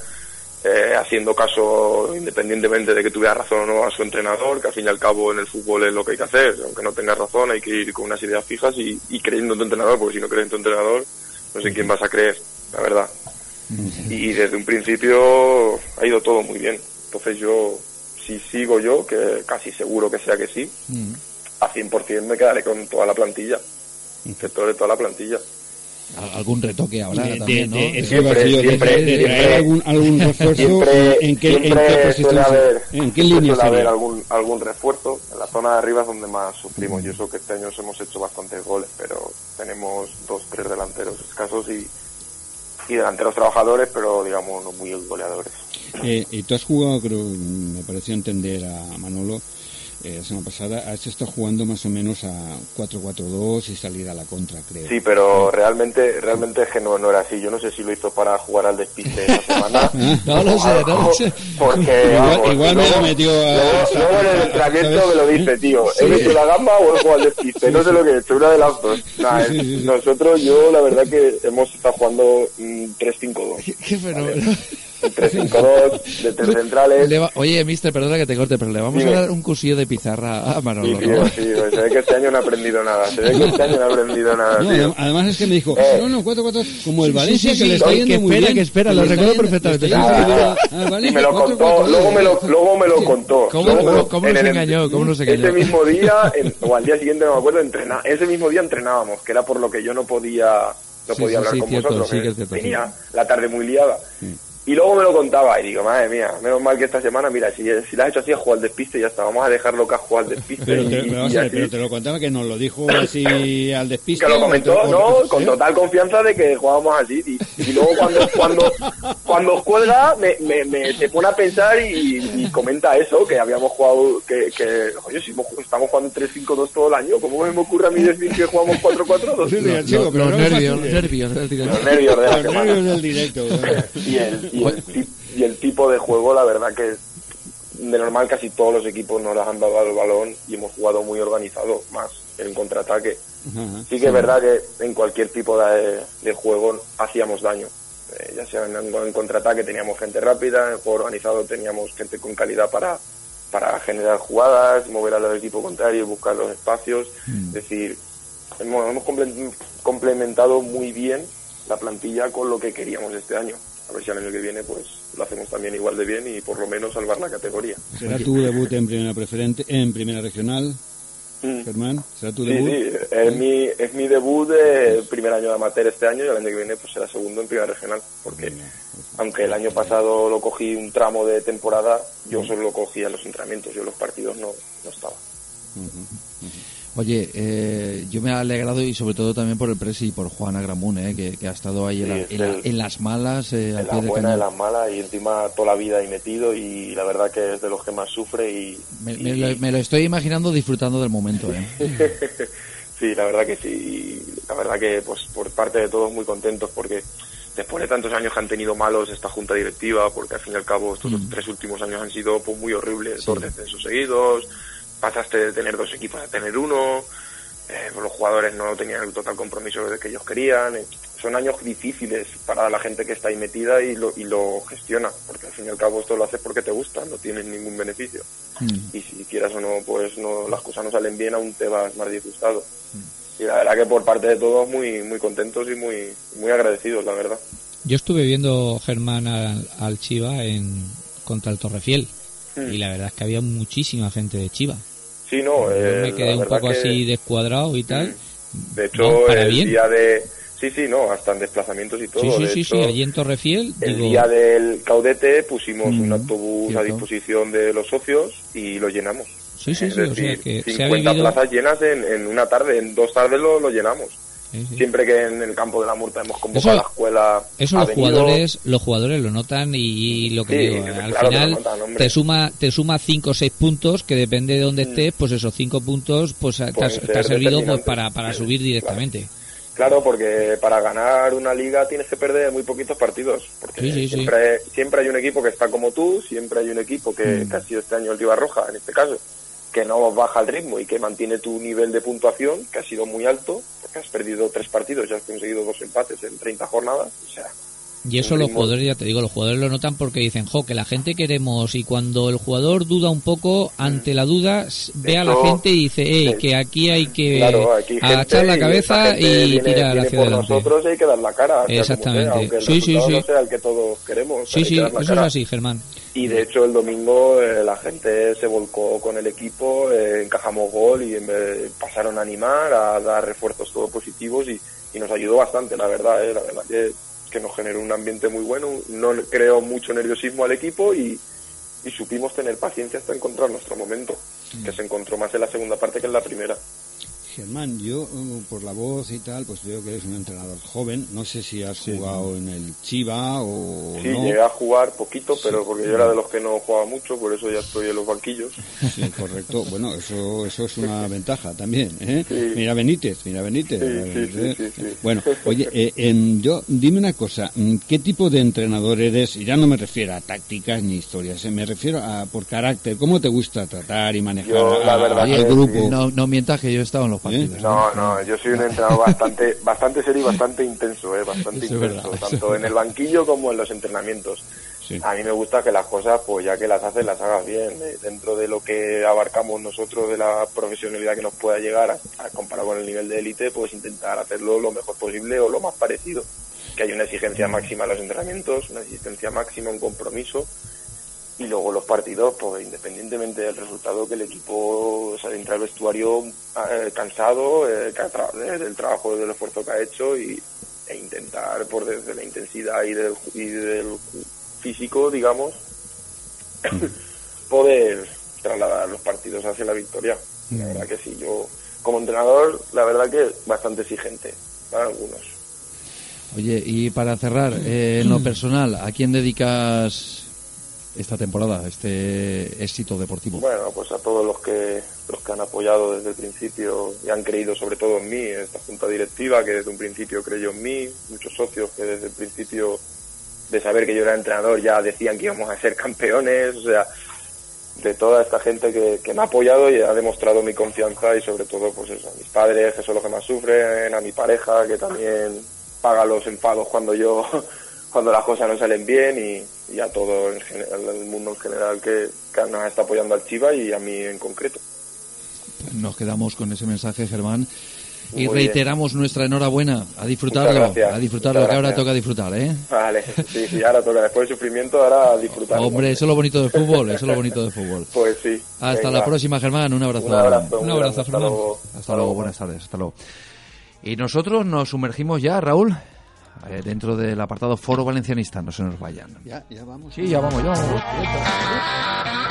eh, haciendo caso independientemente de que tuviera razón o no a su entrenador, que al fin y al cabo en el fútbol es lo que hay que hacer, aunque no tengas razón hay que ir con unas ideas fijas y, creyendo en tu entrenador, porque si no crees en tu entrenador, no sé en quién vas a creer, la verdad. Y desde un principio ha ido todo muy bien. Entonces yo, si sigo yo, que casi seguro que sea que sí, a 100% me quedaré con toda la plantilla, sector de toda la plantilla. Algún retoque habrá De- también, ¿no? de- Siempre, siempre, de traer siempre. algún, algún refuerzo Siempre, en qué, en qué haber, en qué siempre línea suele haber algún, algún refuerzo. En la zona de arriba es donde más sufrimos. Y eso que este año hemos hecho bastantes goles, pero tenemos dos, tres delanteros escasos y, y delanteros trabajadores, pero digamos no muy goleadores. Eh, y tú has jugado, creo, me pareció entender a Manolo, la semana pasada, has estado jugando más o menos a 4-4-2 y salir a la contra, creo. Sí, pero realmente realmente es que no, no era así. Yo no sé si lo hizo para jugar al despiste esa semana. (laughs) No lo sé, no lo sé. Porque, Igual- vamos, igual me luego- lo metió a- Luego, luego en el entrenamiento me lo dice, tío. Sí. ¿He hecho la gamba o he jugado al despiste? No sé lo que he hecho, una de las dos. Nah, Sí, es- sí, sí. Nosotros, yo la verdad que hemos estado jugando mm, 3-5-2. Qué fenómeno. (laughs) Un 3-5-2 de tres centrales. Le va- Oye, mister, perdona que te corte, pero le vamos Dime. a dar un cursillo de pizarra a Sí, Manolo, tío, ¿no? sí, pues se ve que este año no he aprendido nada. Se ve que este año no he aprendido nada, No, tío. adem- además es que me dijo, Eh. no, no, 4-4, como el Sí, Valencia, sí, sí, que le sí, está que yendo muy espera, bien. que espera, le lo recuerdo yendo- perfectamente. Ah, y me lo 4-4-2. contó, luego me lo, luego me lo contó. ¿Cómo- nos el- engañó? ¿Cómo nos engañó? Ese mismo día, en- o al día siguiente, no me acuerdo, entrena, ese mismo día entrenábamos, que era por lo que yo no podía, no Sí, podía sí, hablar sí, con cierto, vosotros, sí que que es cierto, sí. tenía la tarde muy liada. Y luego me lo contaba y digo, madre mía, menos mal que esta semana, mira, si, si la has hecho así, a jugar al despiste y ya está, vamos a dejarlo que has jugado al despiste. Pero y- te, y pero vamos a ver, así. pero te lo contaba que nos lo dijo (laughs) así al despiste. que lo comentó. Con ¿eh? total confianza de que jugábamos así. Y, y luego cuando cuando cuando cuelga, me, me, me- se pone a pensar y, y comenta eso, que habíamos jugado, que, que oye, si estamos jugando 3-5-2 todo el año, ¿cómo me ocurre a mí decir que jugamos 4-4-2? Sí, sí, chico, pero los no es nervios, los nervios, los nervios. Los nervios de la Los semana. nervios del directo. (laughs) y el, y, el, ti- y el tipo de juego, la verdad que de normal casi todos los equipos nos las han dado al balón y hemos jugado muy organizado, más en contraataque. Ajá. Sí que es verdad que en cualquier tipo de, de juego hacíamos daño. Eh, ya sea en, en contraataque teníamos gente rápida, en juego organizado teníamos gente con calidad para, para generar jugadas, mover al equipo contrario, buscar los espacios. Es decir, hemos, hemos comple- complementado muy bien la plantilla con lo que queríamos este año. A ver si al año que viene pues lo hacemos también igual de bien y por lo menos salvar la categoría. ¿Será tu debut en primera preferente, en primera regional, Mm. Germán? ¿Será tu Sí, debut? sí, es mi, es mi debut de primer año de amateur este año y el año que viene pues será segundo en primera regional, porque aunque el año pasado lo cogí un tramo de temporada, yo solo lo cogía en los entrenamientos, yo en los partidos no, no estaba. Oye, eh, yo me he alegrado y sobre todo también por el presi y por Juana Gramun, eh, que, que ha estado ahí en, Sí, la- en la- el- en las malas, eh, al En pie las de buenas, en cañón. las malas y encima toda la vida ahí metido y la verdad que es de los que más sufre y... Me, y- me lo, me lo estoy imaginando disfrutando del momento, ¿eh? (laughs) sí, la verdad que sí. y La verdad que, pues, por parte de todos muy contentos porque después de tantos años que han tenido malos esta junta directiva, porque al fin y al cabo estos Mm. tres últimos años han sido pues, muy horribles, dos descensos seguidos, pasaste de tener dos equipos a tener uno, eh, los jugadores no tenían el total compromiso de que ellos querían. eh, son años difíciles para la gente que está ahí metida y lo, y lo gestiona, porque al fin y al cabo esto lo haces porque te gusta, no tienes ningún beneficio y si quieras o no, pues no, las cosas no salen bien, aún te vas más disgustado. Y la verdad que por parte de todos muy muy contentos y muy muy agradecidos, la verdad. Yo estuve viendo Germán al, al Chiva en contra el Torrefiel Mm. y la verdad es que había muchísima gente de Chiva. Sí, no, Yo eh, me quedé un poco que- así descuadrado y tal. De hecho, para el bien. día de... Sí, sí, no, hasta en desplazamientos y todo. Sí, sí, de sí, hecho, sí, allí en Torrefiel. El digo, día del caudete pusimos un Mm, autobús a disposición de los socios y lo llenamos. Sí, sí, es sí, o decir, sea que se ha 50 vivido... plazas llenas en, en una tarde, en dos tardes lo, lo llenamos. Sí, sí. Siempre que en el campo de la Murta hemos convocado Eso- a la escuela. Eso los venido- jugadores, los jugadores lo notan y, lo que Sí, digo, claro al que final notan, te suma te suma cinco o seis puntos que depende de dónde estés, pues esos cinco puntos pues te, has- te ha servido pues para, para subir directamente. Claro, porque para ganar una liga tienes que perder muy poquitos partidos. Porque Sí, sí, sí. siempre, siempre hay un equipo que está como tú, siempre hay un equipo que, Mm. que ha sido este año el Roja, en este caso, que no baja el ritmo y que mantiene tu nivel de puntuación, que ha sido muy alto, porque has perdido tres partidos y has conseguido dos empates en 30 jornadas. O sea, Y eso los jugadores, ya te digo, los jugadores lo notan porque dicen, jo, que la gente queremos y cuando el jugador duda un poco, ante la duda, ve a la gente y dice, hey, que aquí hay que agachar la cabeza y, tirar hacia por adelante. nosotros hay que dar la cara. Exactamente. aunque el sí, sí, sí. no sea el que todos queremos. Sí, sí, eso cara. es así, Germán. Y de hecho el domingo eh, la gente se volcó con el equipo, eh, encajamos gol y vez- pasaron a animar, a dar refuerzos todos positivos y, y nos ayudó bastante, la verdad, eh, la verdad que, que nos generó un ambiente muy bueno, no creó mucho nerviosismo al equipo y, y supimos tener paciencia hasta encontrar nuestro momento, que se encontró más en la segunda parte que en la primera. Germán, yo uh, por la voz y tal, pues veo que eres un entrenador joven. No sé si has jugado en el Chiva o Sí, no. llegué a jugar poquito, pero porque yo era de los que no jugaba mucho, por eso ya estoy en los banquillos. Sí, correcto. Bueno, eso, eso es una (laughs) ventaja también. ¿eh? Sí. Mira Benítez, mira Benítez. Sí, sí, sí, ¿eh? sí, sí. Bueno, oye, eh, em, yo, dime una cosa. mm, ¿Qué tipo de entrenador eres? Y ya no me refiero a tácticas ni historias, eh, me refiero a por carácter. ¿Cómo te gusta tratar y manejar Yo, la a- verdad al grupo? No, no mientas que yo he estado en los partidos. No, no, yo soy un entrenador bastante, (laughs) bastante serio y bastante intenso, eh, bastante Eso intenso, verdad, tanto en el banquillo como en los entrenamientos. Sí. A mí me gusta que las cosas, pues ya que las haces, las hagas bien, eh, dentro de lo que abarcamos nosotros, de la profesionalidad que nos pueda llegar, a, a comparado con el nivel de élite, pues intentar hacerlo lo mejor posible o lo más parecido. Que hay una exigencia máxima en los entrenamientos, una exigencia máxima, un compromiso, y luego los partidos, pues independientemente del resultado, que el equipo sale entra al vestuario eh, cansado eh, eh, del trabajo, del esfuerzo que ha hecho y, e intentar, por desde la intensidad y del, y del físico, digamos, (laughs) poder trasladar los partidos hacia la victoria. La verdad que sí, yo como entrenador, la verdad que bastante exigente para algunos. Oye, y para cerrar, eh, en lo personal, ¿a quién dedicas esta temporada, este éxito deportivo? Bueno, pues a todos los que los que han apoyado desde el principio y han creído sobre todo en mí, esta junta directiva que desde un principio creyó en mí, muchos socios que desde el principio de saber que yo era entrenador ya decían que íbamos a ser campeones, o sea, de toda esta gente que, que me ha apoyado y ha demostrado mi confianza y sobre todo pues eso, a mis padres que son los que más sufren, a mi pareja que también paga los enfados cuando yo cuando las cosas no salen bien y, y a todo en general, el mundo en general que, que nos está apoyando al Chiva y a mí en concreto. Pues Nos quedamos con ese mensaje, Germán. Y reiteramos nuestra enhorabuena. A disfrutarlo, a disfrutarlo, que ahora toca disfrutar, ¿eh? Vale, sí, sí, ahora toca, después del sufrimiento, ahora disfrutar. Hombre, eso es lo bonito del fútbol, eso es lo bonito del fútbol. Pues sí. Hasta venga. la próxima, Germán. Un abrazo. Un abrazo, Un abrazo, hasta luego. Hasta luego, buenas tardes. Hasta luego. Y nosotros nos sumergimos ya, Raúl, eh, dentro del apartado Foro Valencianista. No se nos vayan. Ya, ya vamos. Sí, ya vamos, ya vamos.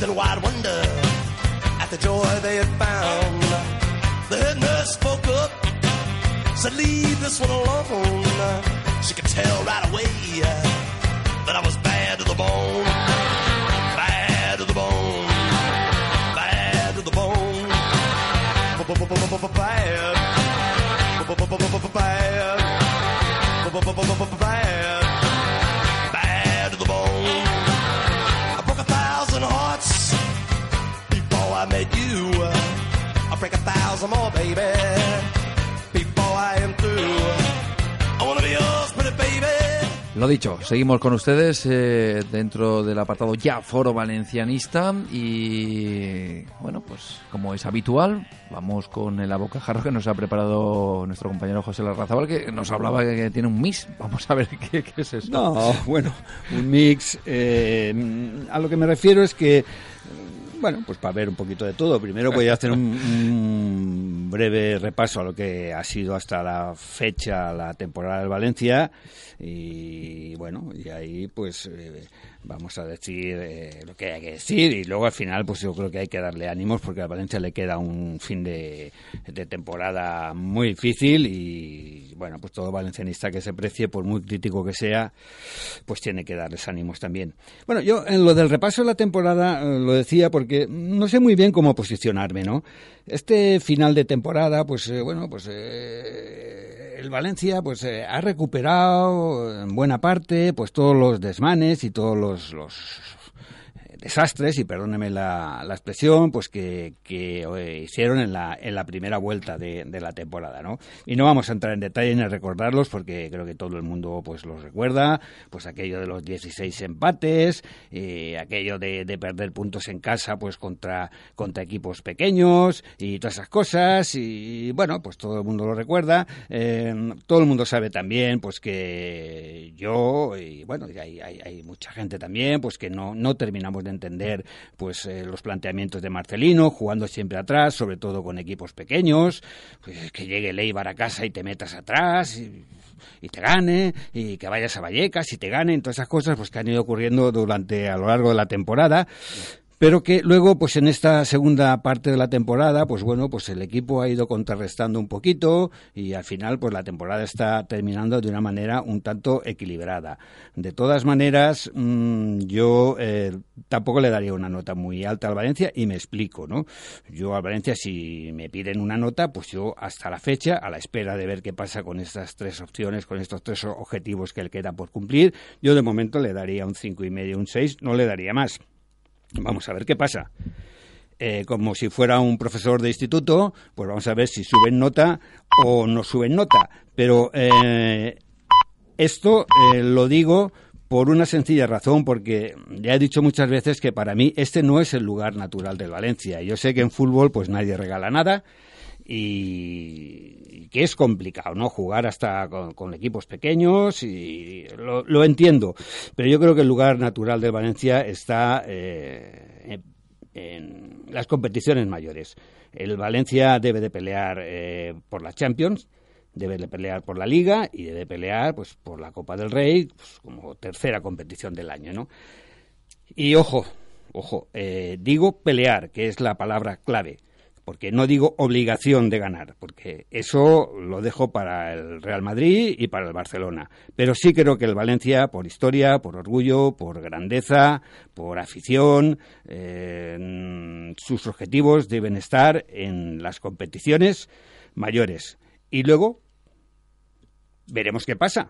They wide wonder at the joy they had found. The head nurse spoke up, said, Leave this one alone. She could tell right away break a thousand more, baby, before I am through. I wanna be yours, pretty baby. Lo dicho, seguimos con ustedes eh, dentro del apartado ya Foro Valencianista y bueno, pues como es habitual, vamos con el abocajarro que nos ha preparado nuestro compañero José Larrazabal, que nos hablaba que tiene un mix. Vamos a ver (laughs) qué, qué es esto. No, bueno, un mix. eh, a lo que me refiero es que, bueno, pues para ver un poquito de todo. Primero voy a hacer un, breve repaso a lo que ha sido hasta la fecha la temporada del Valencia y bueno, y ahí pues eh, vamos a decir eh, lo que hay que decir y luego al final pues yo creo que hay que darle ánimos porque a Valencia le queda un fin de, temporada muy difícil y bueno, pues todo valencianista que se precie, por muy crítico que sea, pues tiene que darles ánimos también. Bueno, yo en lo del repaso de la temporada eh, lo decía porque no sé muy bien cómo posicionarme, ¿no? Este final de temporada, pues eh, bueno, pues el Valencia pues ha recuperado en buena parte pues todos los desmanes y todos los, los desastres, y perdóneme la, la expresión, pues que, que eh, hicieron en la, en la primera vuelta de, de, la temporada, ¿no? Y no vamos a entrar en detalle en recordarlos porque creo que todo el mundo pues los recuerda, pues aquello de los 16 empates, eh, aquello de, de, perder puntos en casa pues contra, contra equipos pequeños y todas esas cosas. Y bueno, pues todo el mundo lo recuerda, eh, todo el mundo sabe también pues que yo y bueno, hay, hay, hay mucha gente también pues que no, no terminamos entender pues eh, los planteamientos de Marcelino, jugando siempre atrás, sobre todo con equipos pequeños, pues, que llegue Leibar a casa y te metas atrás y, te gane, y que vayas a Vallecas y te gane, todas esas cosas pues que han ido ocurriendo durante a lo largo de la temporada pero que luego pues en esta segunda parte de la temporada pues bueno pues el equipo ha ido contrarrestando un poquito y al final pues la temporada está terminando de una manera un tanto equilibrada. De todas maneras mmm, yo eh, tampoco le daría una nota muy alta al Valencia y me explico no yo al Valencia si me piden una nota pues yo hasta la fecha a la espera de ver qué pasa con estas tres opciones con estos tres objetivos que le queda por cumplir yo de momento le daría un cinco y medio un seis no le daría más Vamos a ver qué pasa. Eh, como si fuera un profesor de instituto, pues vamos a ver si suben nota o no suben nota. Pero eh, esto eh, lo digo por una sencilla razón, porque ya he dicho muchas veces que para mí este no es el lugar natural del Valencia. Yo sé que en fútbol pues nadie regala nada y que es complicado, ¿no? Jugar hasta con, equipos pequeños y lo, lo, entiendo, pero yo creo que el lugar natural de Valencia está eh, en las competiciones mayores. El Valencia debe de pelear eh, por la Champions, debe de pelear por la Liga y debe pelear pues por la Copa del Rey pues, como tercera competición del año, ¿no? Y ojo, ojo, eh, digo pelear, que es la palabra clave porque no digo obligación de ganar, porque eso lo dejo para el Real Madrid y para el Barcelona. Pero sí creo que el Valencia, por historia, por orgullo, por grandeza, por afición, eh, sus objetivos deben estar en las competiciones mayores. Y luego veremos qué pasa.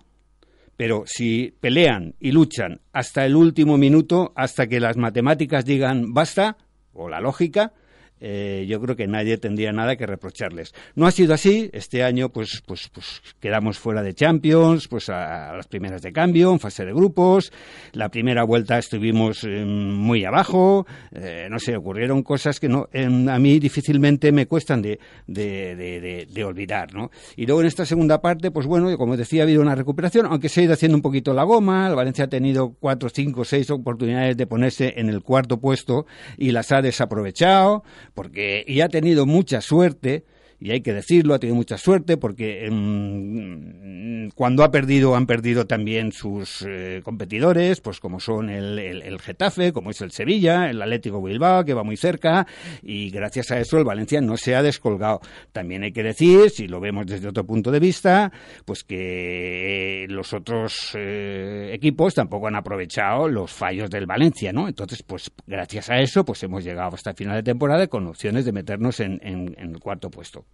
Pero si pelean y luchan hasta el último minuto, hasta que las matemáticas digan basta, o la lógica, eh, yo creo que nadie tendría nada que reprocharles. No ha sido así. Este año, pues, pues, pues quedamos fuera de Champions, pues a, las primeras de cambio, en fase de grupos. La primera vuelta estuvimos eh, muy abajo. Eh, no sé, ocurrieron cosas que no, a mí difícilmente me cuestan de, de, de, de, olvidar, ¿no? Y luego en esta segunda parte, pues bueno, como decía, ha habido una recuperación, aunque se ha ido haciendo un poquito la goma. El Valencia ha tenido cuatro, cinco, seis oportunidades de ponerse en el cuarto puesto y las ha desaprovechado porque y ha tenido mucha suerte y hay que decirlo, ha tenido mucha suerte porque mmm, cuando ha perdido han perdido también sus eh, competidores, pues como son el, el, Getafe, como es el Sevilla, el Atlético Bilbao, que va muy cerca, y gracias a eso el Valencia no se ha descolgado. También hay que decir, si lo vemos desde otro punto de vista, pues que los otros eh, equipos tampoco han aprovechado los fallos del Valencia, ¿no? Entonces, pues gracias a eso, pues hemos llegado hasta el final de temporada con opciones de meternos en, en el cuarto puesto.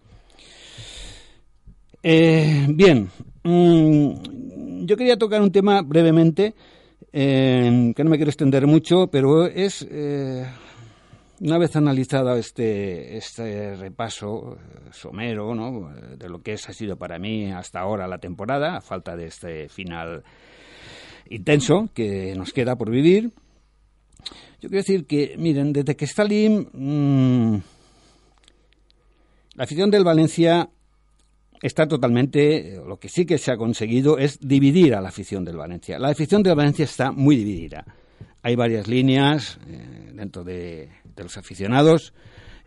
Eh, bien, mm, yo quería tocar un tema brevemente, eh, que no me quiero extender mucho, pero es, eh, una vez analizado este, este repaso somero ¿no? de lo que es, ha sido para mí hasta ahora la temporada, a falta de este final intenso que nos queda por vivir, yo quiero decir que, miren, desde que Stalin... Mmm, la afición del Valencia está totalmente, lo que sí que se ha conseguido es dividir a la afición del Valencia. La afición del Valencia está muy dividida. Hay varias líneas eh, dentro de, los aficionados,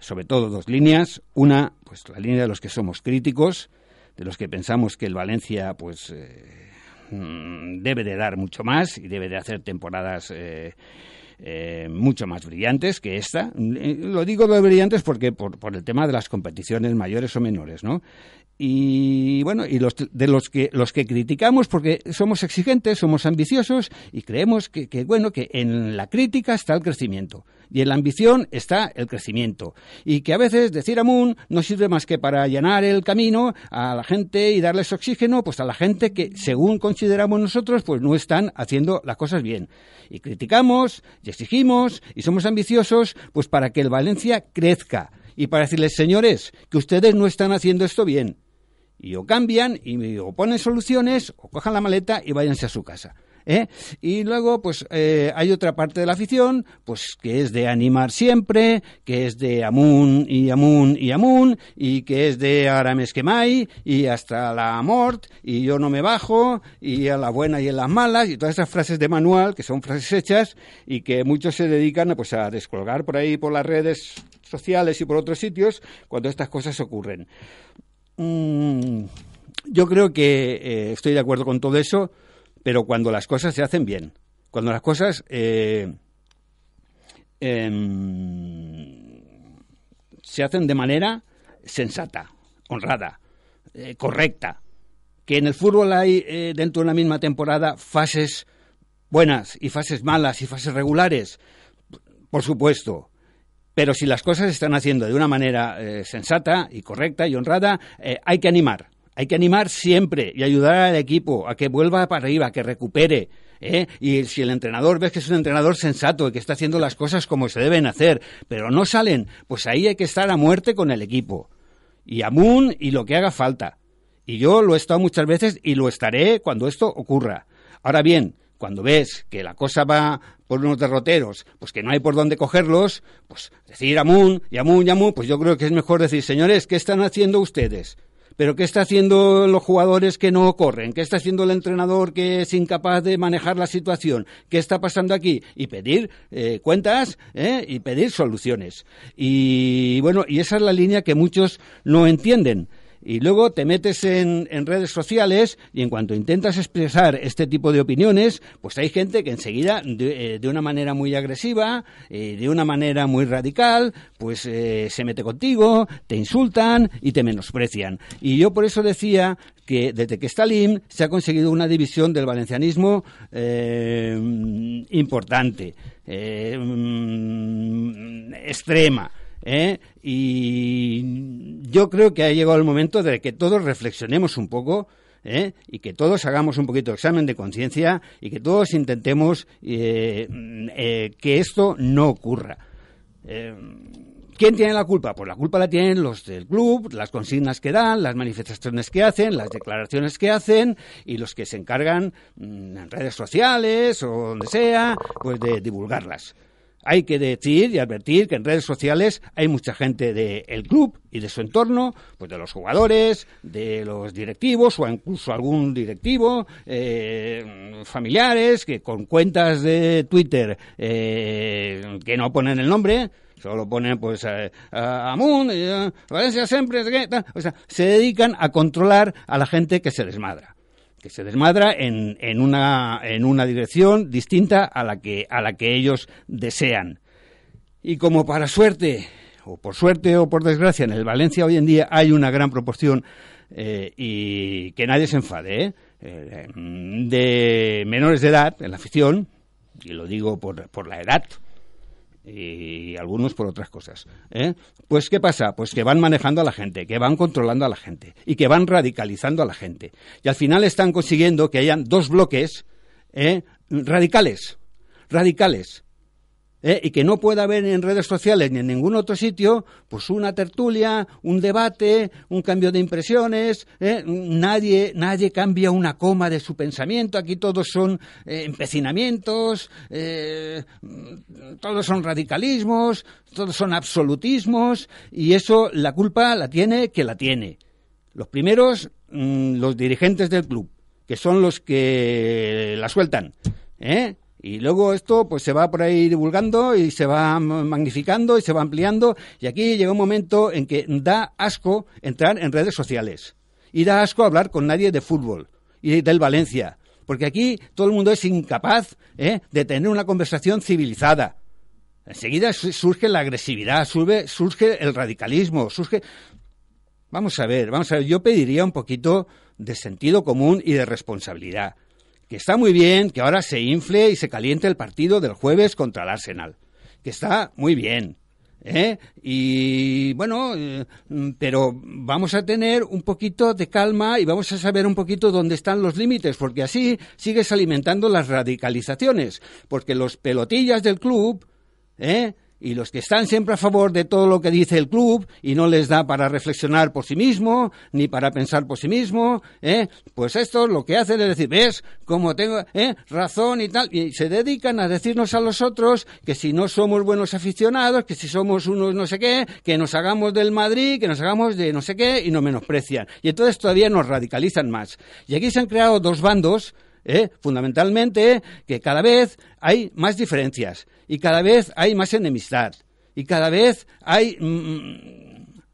sobre todo dos líneas. Una, pues la línea de los que somos críticos, de los que pensamos que el Valencia, pues eh, debe de dar mucho más y debe de hacer temporadas eh, eh, mucho más brillantes que esta. Lo digo de brillantes porque por, por el tema de las competiciones mayores o menores, ¿no? Y bueno y los de los que los que criticamos porque somos exigentes somos ambiciosos y creemos que, que, bueno que en la crítica está el crecimiento. Y en la ambición está el crecimiento. Y que a veces decir amun no sirve más que para llenar el camino a la gente y darles oxígeno pues a la gente que según consideramos nosotros pues no están haciendo las cosas bien. Y criticamos y exigimos y somos ambiciosos pues para que el Valencia crezca. Y para decirles señores que ustedes no están haciendo esto bien y o cambian y o ponen soluciones o cojan la maleta y váyanse a su casa. ¿Eh? Y luego, pues eh, hay otra parte de la afición, pues que es de animar siempre, que es de amun y amun y amun, y que es de arames que mai, y hasta la mort, y yo no me bajo, y a la buena y a las malas, y todas esas frases de manual, que son frases hechas, y que muchos se dedican pues, a descolgar por ahí, por las redes sociales y por otros sitios, cuando estas cosas ocurren. Mm, yo creo que eh, estoy de acuerdo con todo eso, pero cuando las cosas se hacen bien, cuando las cosas eh, eh, se hacen de manera sensata, honrada, eh, correcta, que en el fútbol hay eh, dentro de una misma temporada fases buenas y fases malas y fases regulares, por supuesto, pero si las cosas se están haciendo de una manera eh, sensata y correcta y honrada, eh, hay que animar. Hay que animar siempre y ayudar al equipo a que vuelva para arriba, a que recupere. ¿eh? Y si el entrenador ves que es un entrenador sensato y que está haciendo las cosas como se deben hacer, pero no salen, pues ahí hay que estar a muerte con el equipo. Y a Moon y lo que haga falta. Y yo lo he estado muchas veces y lo estaré cuando esto ocurra. Ahora bien, cuando ves que la cosa va por unos derroteros, pues que no hay por dónde cogerlos, pues decir amun y amun y amun, pues yo creo que es mejor decir, señores, ¿qué están haciendo ustedes? ¿Pero qué está haciendo los jugadores que no corren? ¿Qué está haciendo el entrenador que es incapaz de manejar la situación? ¿Qué está pasando aquí? Y pedir eh, cuentas ¿eh? y pedir soluciones. Y bueno, y esa es la línea que muchos no entienden y luego te metes en, en, redes sociales y en cuanto intentas expresar este tipo de opiniones, pues hay gente que enseguida, de, eh, de una manera muy agresiva, eh, de una manera muy radical, pues eh, se mete contigo, te insultan y te menosprecian. Y yo por eso decía que desde que está LIM se ha conseguido una división del valencianismo eh, importante, eh, extrema. ¿Eh? Y yo creo que ha llegado el momento de que todos reflexionemos un poco. ¿eh? y que todos hagamos un poquito de examen de conciencia y que todos intentemos eh, eh, que esto no ocurra. Eh, ¿Quién tiene la culpa? Pues la culpa la tienen los del club, las consignas que dan, las manifestaciones que hacen, las declaraciones que hacen y los que se encargan mmm, en redes sociales o donde sea, pues de divulgarlas hay que decir y advertir que en redes sociales hay mucha gente del de club y de su entorno, pues de los jugadores, de los directivos o incluso algún directivo, eh, familiares que con cuentas de Twitter eh, que no ponen el nombre, solo ponen pues a, a, a Valencia siempre, o sea, se dedican a controlar a la gente que se desmadra que se desmadra en, en, una, en una dirección distinta a la, que, a la que ellos desean. Y como para suerte, o por suerte o por desgracia, en el Valencia hoy en día hay una gran proporción, eh, y que nadie se enfade, ¿eh? Eh, de menores de edad en la afición, y lo digo por, por la edad, y algunos por otras cosas. ¿eh? Pues ¿qué pasa? Pues que van manejando a la gente, que van controlando a la gente y que van radicalizando a la gente. Y al final están consiguiendo que hayan dos bloques ¿eh? radicales, radicales. ¿Eh? y que no pueda haber en redes sociales ni en ningún otro sitio, pues una tertulia, un debate, un cambio de impresiones, ¿eh? nadie, nadie cambia una coma de su pensamiento, aquí todos son eh, empecinamientos, todos son radicalismos, todos son absolutismos, y eso la culpa la tiene que la tiene. Los primeros, mmm, los dirigentes del club, que son los que la sueltan, ¿eh? Y luego esto pues se va por ahí divulgando y se va magnificando y se va ampliando y aquí llega un momento en que da asco entrar en redes sociales y da asco hablar con nadie de fútbol y del Valencia porque aquí todo el mundo es incapaz ¿eh? de tener una conversación civilizada. Enseguida surge la agresividad, surge, surge el radicalismo, surge... Vamos a ver, vamos a ver, yo pediría un poquito de sentido común y de responsabilidad. Que está muy bien que ahora se infle y se caliente el partido del jueves contra el Arsenal. Que está muy bien. ¿eh? Y bueno, eh, pero vamos a tener un poquito de calma y vamos a saber un poquito dónde están los límites, porque así sigues alimentando las radicalizaciones. Porque los pelotillas del club, ¿eh? Y los que están siempre a favor de todo lo que dice el club y no les da para reflexionar por sí mismo ni para pensar por sí mismo, ¿eh? pues esto lo que hacen es decir, ves, como tengo ¿eh? razón y tal, y se dedican a decirnos a los otros que si no somos buenos aficionados, que si somos unos no sé qué, que nos hagamos del Madrid, que nos hagamos de no sé qué y nos menosprecian. Y entonces todavía nos radicalizan más. Y aquí se han creado dos bandos ¿eh? fundamentalmente que cada vez hay más diferencias y cada vez hay más enemistad y cada vez hay... Mm, mm,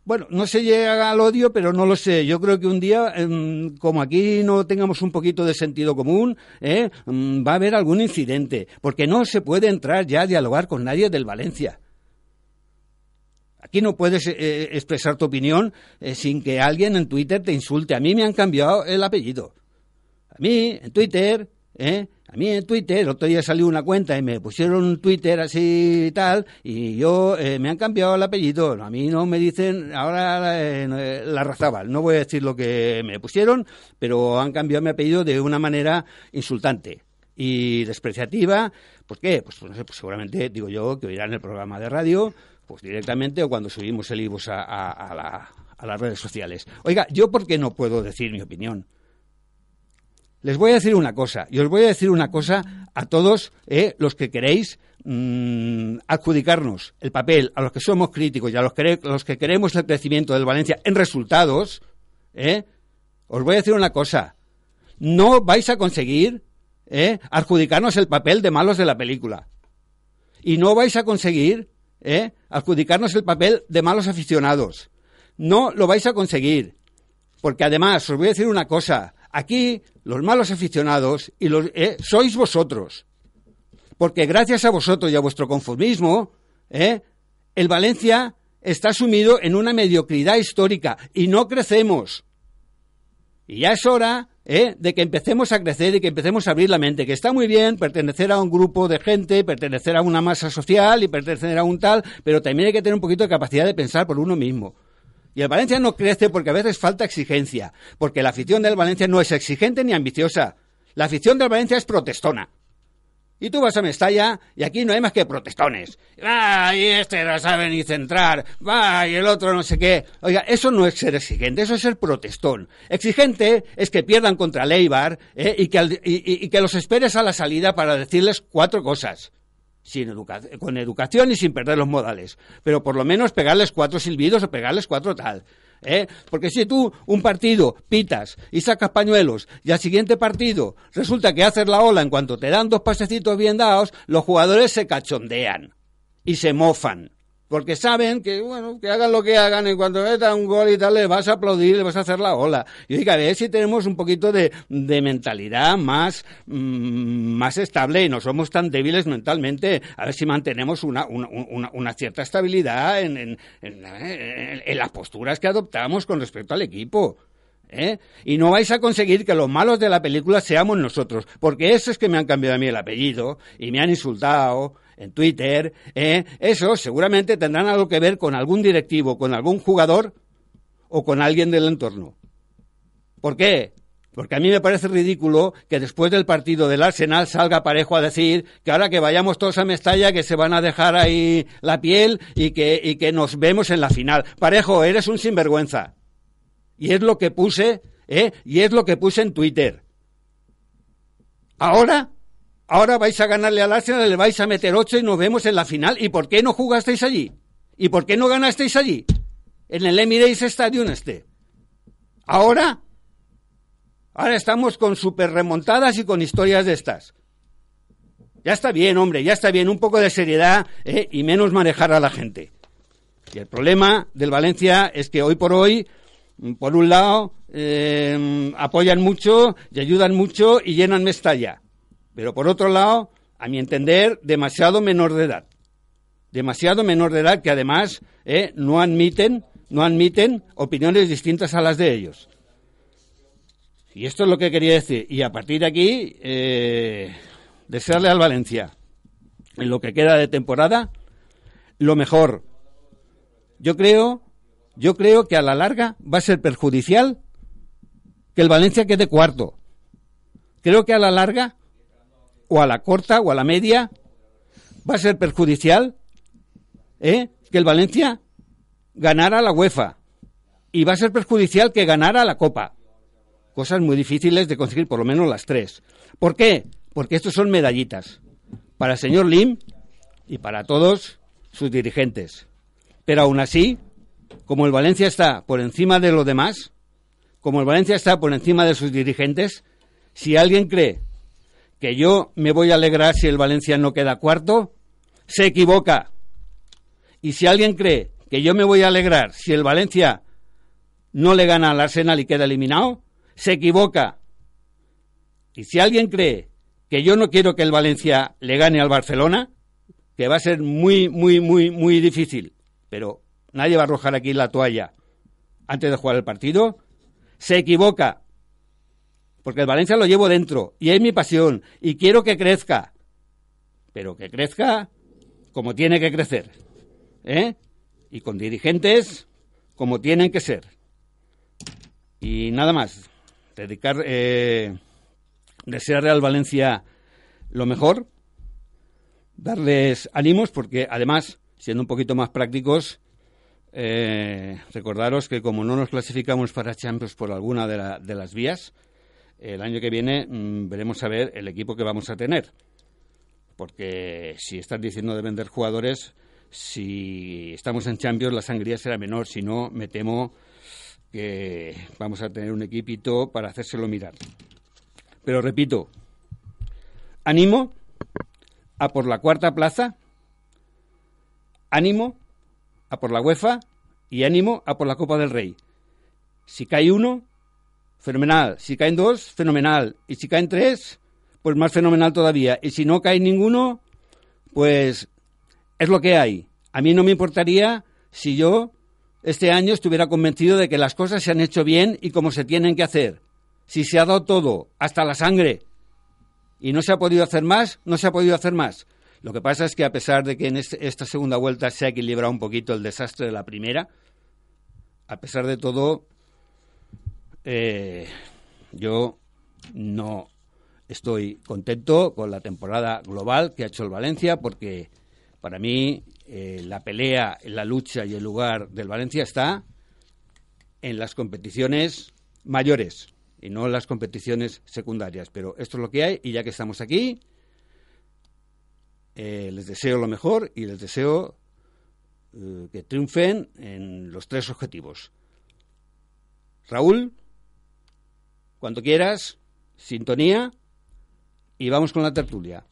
bueno, no se llega al odio, pero no lo sé. Yo creo que un día, em, como aquí no tengamos un poquito de sentido común, ¿eh? mm, va a haber algún incidente, porque no se puede entrar ya a dialogar con nadie del Valencia. Aquí no puedes eh, expresar tu opinión sin que alguien en Twitter te insulte. A mí me han cambiado el apellido. A mí, en Twitter, ¿eh? A mí en Twitter, el otro día salió una cuenta y me pusieron un Twitter así y tal, y yo eh, me han cambiado el apellido. A mí no me dicen ahora eh, la Razabal. No voy a decir lo que me pusieron, pero han cambiado mi apellido de una manera insultante y despreciativa. ¿Por qué? Pues, no sé, pues seguramente digo yo que oirán el programa de radio, pues directamente o cuando subimos el IBUS a, a las redes sociales. Oiga, ¿yo por qué no puedo decir mi opinión? Les voy a decir una cosa, y os voy a decir una cosa a todos eh, los que queréis mm, adjudicarnos el papel, a los que somos críticos y a los que, los que queremos el crecimiento del Valencia en resultados, eh, os voy a decir una cosa, no vais a conseguir eh, adjudicarnos el papel de malos de la película. Y no vais a conseguir eh, adjudicarnos el papel de malos aficionados. No lo vais a conseguir. Porque además, os voy a decir una cosa, Aquí los malos aficionados y los, eh, sois vosotros. Porque gracias a vosotros y a vuestro conformismo, eh, el Valencia está sumido en una mediocridad histórica y no crecemos. Y ya es hora eh, de que empecemos a crecer y que empecemos a abrir la mente, que está muy bien pertenecer a un grupo de gente, pertenecer a una masa social y pertenecer a un tal, pero también hay que tener un poquito de capacidad de pensar por uno mismo. Y el Valencia no crece porque a veces falta exigencia, porque la afición del Valencia no es exigente ni ambiciosa. La afición del Valencia es protestona. Y tú vas a Mestalla y aquí no hay más que protestones. ¡Ah! Y este no sabe ni centrar. ¡Va! Y el otro no sé qué. Oiga, eso no es ser exigente, eso es ser protestón. Exigente es que pierdan contra Leibar ¿eh? y, que, y que los esperes a la salida para decirles cuatro cosas sin con educación y sin perder los modales. Pero por lo menos pegarles cuatro silbidos o pegarles cuatro tal. ¿eh? Porque si tú un partido pitas y sacas pañuelos y al siguiente partido resulta que haces la ola en cuanto te dan dos pasecitos bien dados, los jugadores se cachondean y se mofan porque saben que, bueno, que hagan lo que hagan, en cuanto metan un gol y tal, le vas a aplaudir, le vas a hacer la ola. Y digo, a ver si tenemos un poquito de, de mentalidad más, mm, más estable y no somos tan débiles mentalmente, a ver si mantenemos una, una, una, cierta estabilidad en, en, en, las posturas que adoptamos con respecto al equipo. ¿Eh? Y no vais a conseguir que los malos de la película seamos nosotros, porque eso es que me han cambiado a mí el apellido y me han insultado en Twitter, ¿eh? eso seguramente tendrán algo que ver con algún directivo, con algún jugador o con alguien del entorno. ¿Por qué? Porque a mí me parece ridículo que después del partido del Arsenal salga Parejo a decir que ahora que vayamos todos a Mestalla que se van a dejar ahí la piel y que, y que nos vemos en la final. Parejo, eres un sinvergüenza. Y es lo que puse, ¿eh? Y es lo que puse en Twitter. Ahora Ahora vais a ganarle al Arsenal, le vais a meter ocho y nos vemos en la final. ¿Y por qué no jugasteis allí? ¿Y por qué no ganasteis allí? En el Emirates Stadium este. Ahora, ahora estamos con super remontadas y con historias de estas. Ya está bien, hombre, ya está bien, un poco de seriedad ¿eh? y menos manejar a la gente. Y el problema del Valencia es que hoy por hoy por un lado, eh, apoyan mucho y ayudan mucho y llenan Mestalla. Pero por otro lado, a mi entender, demasiado menor de edad. Demasiado menor de edad que además eh, no admiten no admiten opiniones distintas a las de ellos. Y esto es lo que quería decir. Y a partir de aquí, eh, desearle al Valencia, en lo que queda de temporada, lo mejor. Yo creo, yo creo que a la larga va a ser perjudicial que el Valencia quede cuarto. Creo que a la larga, o a la corta, o a la media, va a ser perjudicial ¿eh? que el Valencia ganara la UEFA. Y va a ser perjudicial que ganara la Copa. Cosas muy difíciles de conseguir, por lo menos las tres. ¿Por qué? Porque estos son medallitas. Para el señor Lim y para todos sus dirigentes. Pero aún así, como el Valencia está por encima de lo demás, como el Valencia está por encima de sus dirigentes, si alguien cree que yo me voy a alegrar si el Valencia no queda cuarto, se equivoca. Y si alguien cree que yo me voy a alegrar si el Valencia no le gana al Arsenal y queda eliminado, se equivoca. Y si alguien cree que yo no quiero que el Valencia le gane al Barcelona, que va a ser muy, muy, muy, muy difícil, pero nadie va a arrojar aquí la toalla antes de jugar el partido, se equivoca. Porque el Valencia lo llevo dentro y es mi pasión y quiero que crezca. Pero que crezca como tiene que crecer. ¿Eh? Y con dirigentes como tienen que ser. Y nada más. Dedicar, eh, desearle al Valencia lo mejor, darles ánimos, porque además, siendo un poquito más prácticos, eh, recordaros que como no nos clasificamos para Champions por alguna de, de las vías, el año que viene mm, veremos a ver el equipo que vamos a tener. Porque si estás diciendo de vender jugadores, si estamos en Champions la sangría será menor, si no, me temo que vamos a tener un equipito para hacérselo mirar. Pero repito, ánimo a por la cuarta plaza, ánimo a por la UEFA y ánimo a por la Copa del Rey. Si cae uno, fenomenal. Si caen dos, fenomenal. Y si caen tres, pues más fenomenal todavía. Y si no cae ninguno, pues es lo que hay. A mí no me importaría si yo este año estuviera convencido de que las cosas se han hecho bien y como se tienen que hacer. Si se ha dado todo, hasta la sangre, y no se ha podido hacer más, no se ha podido hacer más. Lo que pasa es que a pesar de que en este, esta segunda vuelta se ha equilibrado un poquito el desastre de la primera, a pesar de todo, eh, yo no estoy contento con la temporada global que ha hecho el Valencia porque para mí eh, la pelea, la lucha y el lugar del Valencia está en las competiciones mayores y no en las competiciones secundarias. Pero esto es lo que hay y ya que estamos aquí, eh, les deseo lo mejor y les deseo que triunfen en los tres objetivos. Raúl, cuando quieras, sintonía y vamos con la tertulia.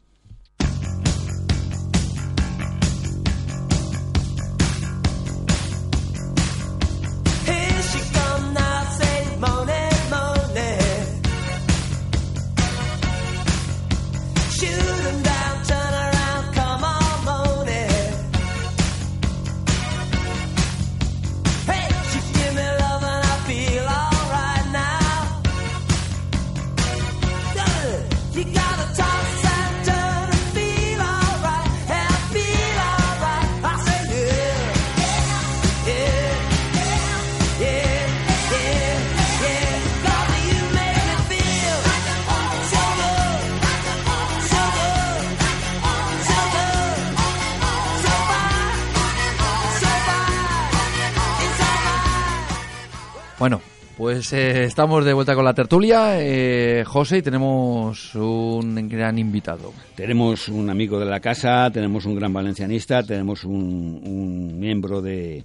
Pues eh, estamos de vuelta con la tertulia, eh, José, y tenemos un gran invitado. Tenemos un amigo de la casa, tenemos un gran valencianista, tenemos un, miembro de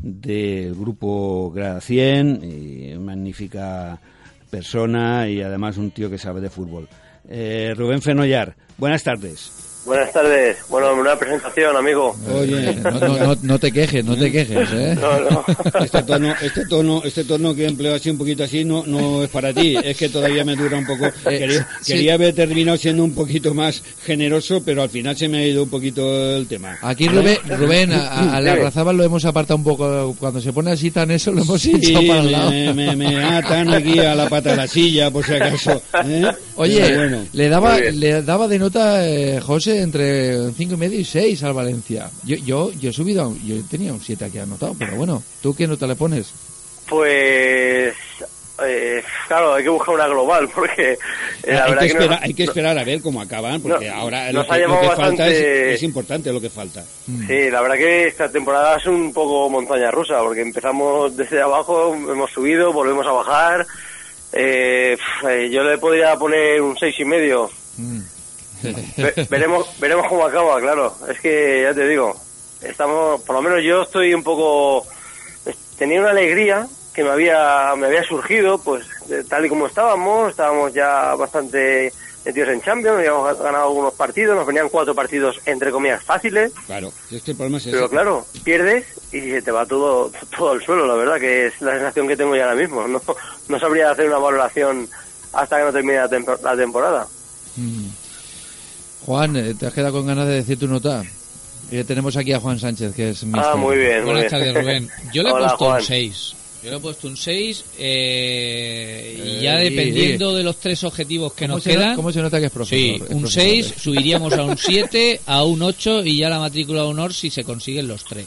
del grupo Grada 100, y magnífica persona y además un tío que sabe de fútbol. Eh, Rubén Fenollar, buenas tardes. Buenas tardes. Bueno, una presentación, amigo. Oye, no, no, no, no te quejes, no te quejes, ¿eh? No, no. Este tono, este tono, este tono que empleo así un poquito así no, no es para ti. Es que todavía me dura un poco. Quería, sí. quería haber terminado siendo un poquito más generoso, pero al final se me ha ido un poquito el tema. Aquí Rubén, Rubén a, a la razaba lo hemos apartado un poco. Cuando se pone así tan eso, lo hemos Sí, echado para el lado. me, me, me atan aquí a la pata de la silla, por si acaso. ¿eh? Oye, bueno. le daba le daba de nota eh, José entre cinco y medio y seis al Valencia. Yo yo yo he subido, a un- yo tenía un 7 aquí anotado, pero bueno, ¿tú qué nota le pones? Pues, eh, claro, hay que buscar una global porque eh, la hay, verdad que que no- hay que esperar a ver cómo acaban, porque No, ahora nos lo ha que, lo falta es, bastante- es importante lo que falta. Sí, la verdad que esta temporada es un poco montaña rusa, porque empezamos desde abajo, hemos subido, volvemos a bajar. Eh, eh, yo le podría poner un seis y medio. Ve- veremos, veremos cómo acaba, claro. Es que ya te digo, estamos, por lo menos yo estoy un poco, tenía una alegría que me había, me había surgido, pues tal y como estábamos, estábamos ya bastante metidos en Champions, habíamos ganado algunos partidos, nos venían cuatro partidos entre comillas fáciles. Claro, es que el problema es ese. Pero claro, pierdes y se te va todo, todo al suelo, la verdad, que es la sensación que tengo ya ahora mismo. No, no sabría hacer una valoración hasta que no termine la, tempo- la temporada. Mm. Juan, eh, ¿te has quedado con ganas de decir tu nota? Eh, tenemos aquí a Juan Sánchez, que es mister. Ah, muy bien. Buenas tardes, Rubén. Yo le he (laughs) Hola, puesto Juan. un 6. Yo le he puesto un 6 eh, y Eh, ya dependiendo de los tres objetivos que ¿Cómo nos se no- quedan. cómo se nota que es profesor? Sí, Es un profesor, 6, eh. subiríamos a un 7, a un 8 y ya la matrícula de honor si se consiguen los tres.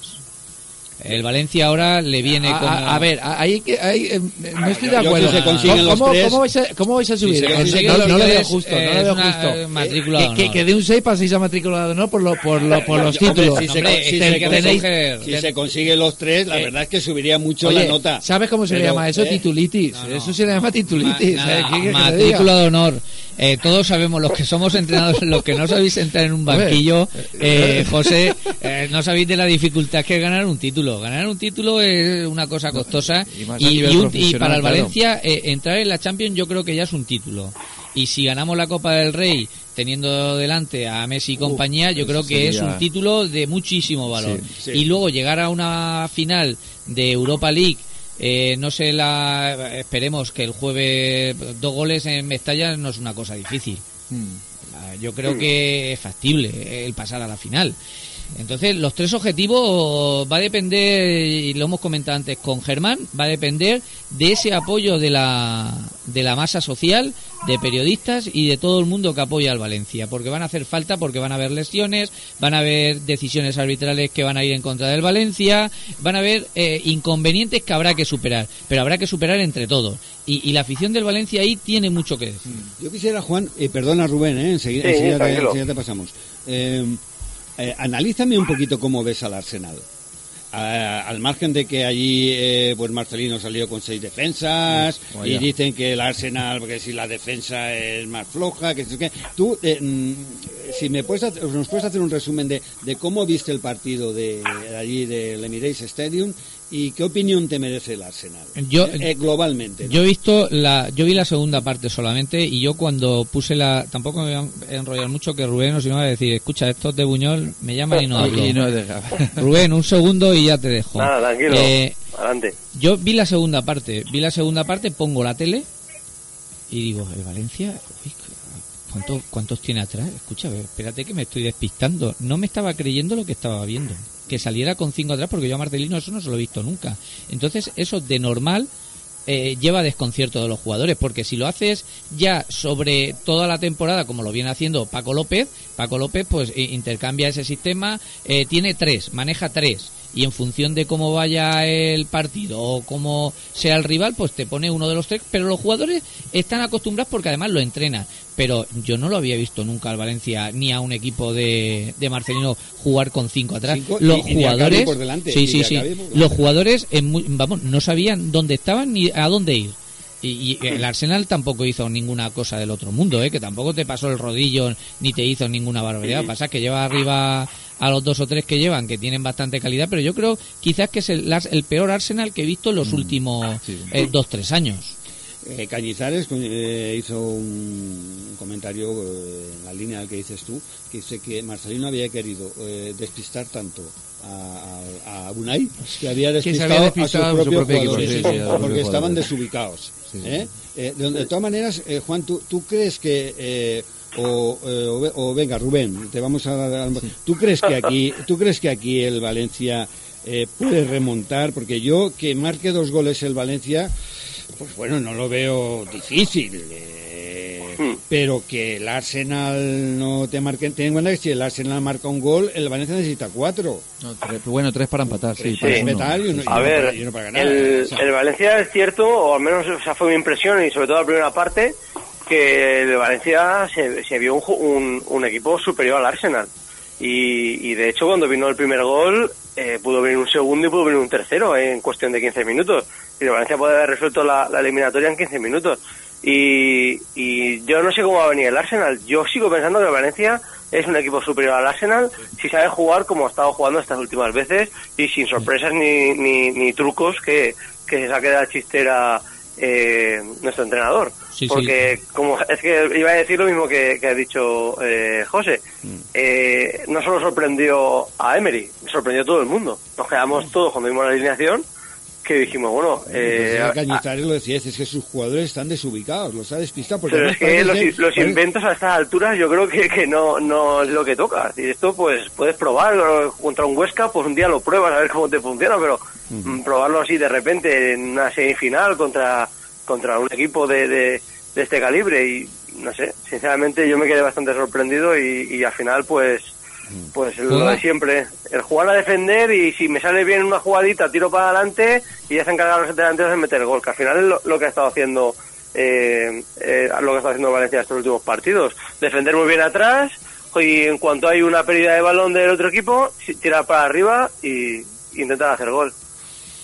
El Valencia ahora le viene A, con. a- a ver, ahí, que- ahí, eh, no estoy de acuerdo. que se consiguen ¿Cómo, los cómo- tres- cómo vais a, cómo vais a subir? Si se Eh, no, no lo veo justo, no eh, lo veo justo. eh, matrícula que, de un 6 paséis a matrícula de honor por, lo, por, lo, por los Hombre, títulos. si se, Hombre, si es se que tenéis- coger- si se consigue los tres, la Eh, verdad es que subiría mucho Oye, la nota. ¿sabes cómo se le llama eso? eh, Titulitis. Eso se le llama titulitis. Ma- ¿eh? nada, ¿Qué quieres que te matrícula de honor. Eh, todos sabemos, los que somos entrenadores, los que no sabéis entrar en un banquillo, eh, José, eh, no sabéis de la dificultad que es ganar un título. Ganar un título es una cosa costosa y y, nivel y un- y profesional, para el. Valencia eh, entrar en la Champions yo creo que ya es un título. Y si ganamos la Copa del Rey teniendo delante a Messi y compañía, yo creo que es un título de muchísimo valor. Sí, sí. Y luego llegar a una final de Europa League eh, no sé, la, esperemos que el jueves dos goles en Mestalla no es una cosa difícil. Mm. Ah, Yo creo que es factible el pasar a la final. Entonces, los tres objetivos va a depender, y lo hemos comentado antes con Germán, va a depender de ese apoyo de la, de la masa social, de periodistas y de todo el mundo que apoya al Valencia, porque van a hacer falta, porque van a haber lesiones, van a haber decisiones arbitrales que van a ir en contra del Valencia, van a haber eh, inconvenientes que habrá que superar, pero habrá que superar entre todos. Y, y la afición del Valencia ahí tiene mucho que decir. Yo quisiera, Juan, eh, perdona Rubén, eh, enseguida, Sí, enseguida te, tranquilo. enseguida te pasamos. Eh, eh, analízame un poquito cómo ves al Arsenal. A- al margen de que allí eh, pues Marcelino salió con seis defensas Mm, vaya. y dicen que el Arsenal porque si la defensa es más floja que, que tú eh, mm, si me puedes hacer- nos puedes hacer un resumen de, de cómo viste el partido de, de allí del Emirates Stadium y qué opinión te merece el Arsenal Yo- Eh, eh, globalmente ¿no? Yo he visto la, yo vi la segunda parte solamente y yo cuando puse la, tampoco me voy a enrollar mucho que Rubén nos iba a decir, escucha, estos de Buñol me llaman y no hablo. Y no deja. (laughs) Rubén, un segundo y ya te dejo. Nada, tranquilo. Eh, Adelante. yo vi la segunda parte, vi la segunda parte, pongo la tele y digo, ¿el Valencia? Uy, ¿cuánto- ¿Cuántos tiene atrás? Escucha, espérate que me estoy despistando. No me estaba creyendo lo que estaba viendo. Que saliera con cinco atrás, porque yo a Marcelino eso no se lo he visto nunca. Entonces, eso de normal eh, lleva desconcierto de los jugadores, porque si lo haces ya sobre toda la temporada, como lo viene haciendo Paco López, Paco López pues intercambia ese sistema, eh, tiene tres, maneja tres, y en función de cómo vaya el partido o cómo sea el rival, pues te pone uno de los tres, pero los jugadores están acostumbrados porque además lo entrenan. Pero yo no lo había visto nunca al Valencia ni a un equipo de, de Marcelino jugar con cinco atrás. Cinco los y- y jugadores, por delante, sí, sí, sí, por los jugadores, en vamos, no sabían dónde estaban ni a dónde ir. Y, y el Arsenal tampoco hizo ninguna cosa del otro mundo, ¿eh? que tampoco te pasó el rodillo ni te hizo ninguna barbaridad. Sí. Pasa que lleva arriba a los dos o tres que llevan, que tienen bastante calidad, pero yo creo quizás que es el, el peor Arsenal que he visto en los últimos eh, dos, tres años. Eh, Cañizares eh, hizo un comentario eh, en la línea del que dices tú, que dice que Marcelino había querido eh, despistar tanto a, a, a Unai que había despistado, había despistado a su sus propios propio equipo, jugadores, sí, sí, porque estaban desubicados. De, de todas maneras, eh, Juan, ¿tú, tú crees que... eh, o, o o venga, Rubén, te vamos a dar... ¿Tú crees que aquí, tú crees que aquí el Valencia eh, puede remontar? Porque yo que marque dos goles el Valencia, pues bueno, no lo veo difícil. eh, Hmm. pero que el Arsenal no te marque... Ten en cuenta que si el Arsenal marca un gol, el Valencia necesita cuatro. No, tres- bueno, tres para empatar, sí. Sí, para empatar y uno- A ver, y no para ganar. el, O sea, el Valencia es cierto, o al menos esa fue mi impresión, y sobre todo la primera parte, que el Valencia se, se vio un, ju- un, un equipo superior al Arsenal. Y, y de hecho, cuando vino el primer gol, eh, pudo venir un segundo y pudo venir un tercero en cuestión de 15 minutos. Y el Valencia puede haber resuelto la, la eliminatoria en 15 minutos. Y, y yo no sé cómo va a venir el Arsenal. Yo sigo pensando que el Valencia es un equipo superior al Arsenal si sabe jugar como ha estado jugando estas últimas veces y sin sorpresas ni, ni, ni trucos que, que se saque de la chistera eh, nuestro entrenador. Sí, sí. Porque como es que iba a decir lo mismo que, que ha dicho eh, José. Eh, no solo sorprendió a Emery, sorprendió a todo el mundo. Nos quedamos todos cuando vimos la alineación que dijimos, bueno, eh, Pues ya Cañizares lo decía, es que sus jugadores están desubicados, los ha despistado. Porque pero es que los, inventos a estas alturas yo creo que, que no, no es lo que toca. Y esto pues puedes probar eh, contra un Huesca, pues un día lo pruebas a ver cómo te funciona, pero mm, probarlo así de repente en una semifinal contra, contra un equipo de, de, de este calibre y no sé, sinceramente yo me quedé bastante sorprendido y, y al final pues pues lo de siempre, el jugar a defender y si me sale bien una jugadita tiro para adelante y ya se encargan los delanteros de meter gol, que al final es lo, lo que ha estado haciendo eh, eh, lo que está haciendo Valencia estos últimos partidos. Defender muy bien atrás y en cuanto hay una pérdida de balón del otro equipo, tirar para arriba y intentar hacer gol.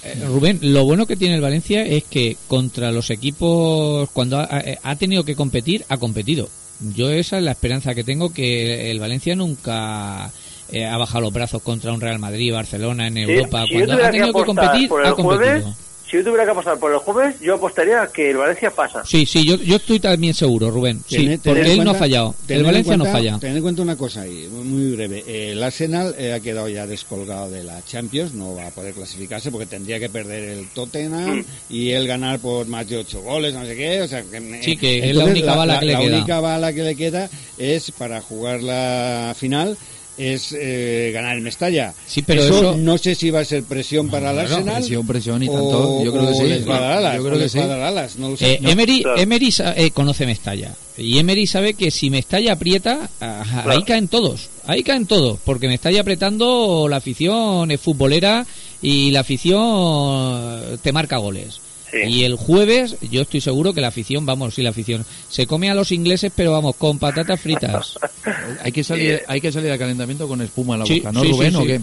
Eh, Rubén, lo bueno que tiene el Valencia es que contra los equipos, cuando ha, ha- ha tenido que competir, ha competido. Yo esa es la esperanza que tengo, que el Valencia nunca eh, ha bajado los brazos contra un Real Madrid, Barcelona en Sí, Europa. si Cuando ha tenido que competir, por ha competido. jueves, si yo tuviera que apostar por el jueves, yo apostaría que el Valencia pasa. Sí, sí, yo, yo estoy también seguro, Rubén. Sí, porque él no ha fallado. El en Valencia no cuenta- falla. Tened en cuenta una cosa ahí, muy breve. El Arsenal eh, ha quedado ya descolgado de la Champions, no va a poder clasificarse porque tendría que perder el Tottenham Mm. y él ganar por más de ocho goles, no sé qué. O sea, que, Sí, que es la única bala que le la queda. única bala que le queda es para jugar la final es eh, ganar el Mestalla. Sí, pero eso- no sé si va a ser presión para el Claro, Arsenal. presión, presión y o- tanto. Yo creo que sí. les va a dar alas, Yo o creo que les sí. va a dar alas, no lo sé. Eh, No. Emery, Claro. Emery eh, conoce Mestalla. Y Emery sabe que si Mestalla aprieta, ah, ahí caen todos. Ahí caen todos. Porque Mestalla apretando, la afición es futbolera y la afición te marca goles. Y el jueves, yo estoy seguro que la afición, vamos, sí, la afición se come a los ingleses, pero vamos, con patatas fritas. (laughs) Hay que salir, hay que salir al calentamiento con espuma en la Sí, boca, ¿no, sí, sí, Rubén? ¿O qué?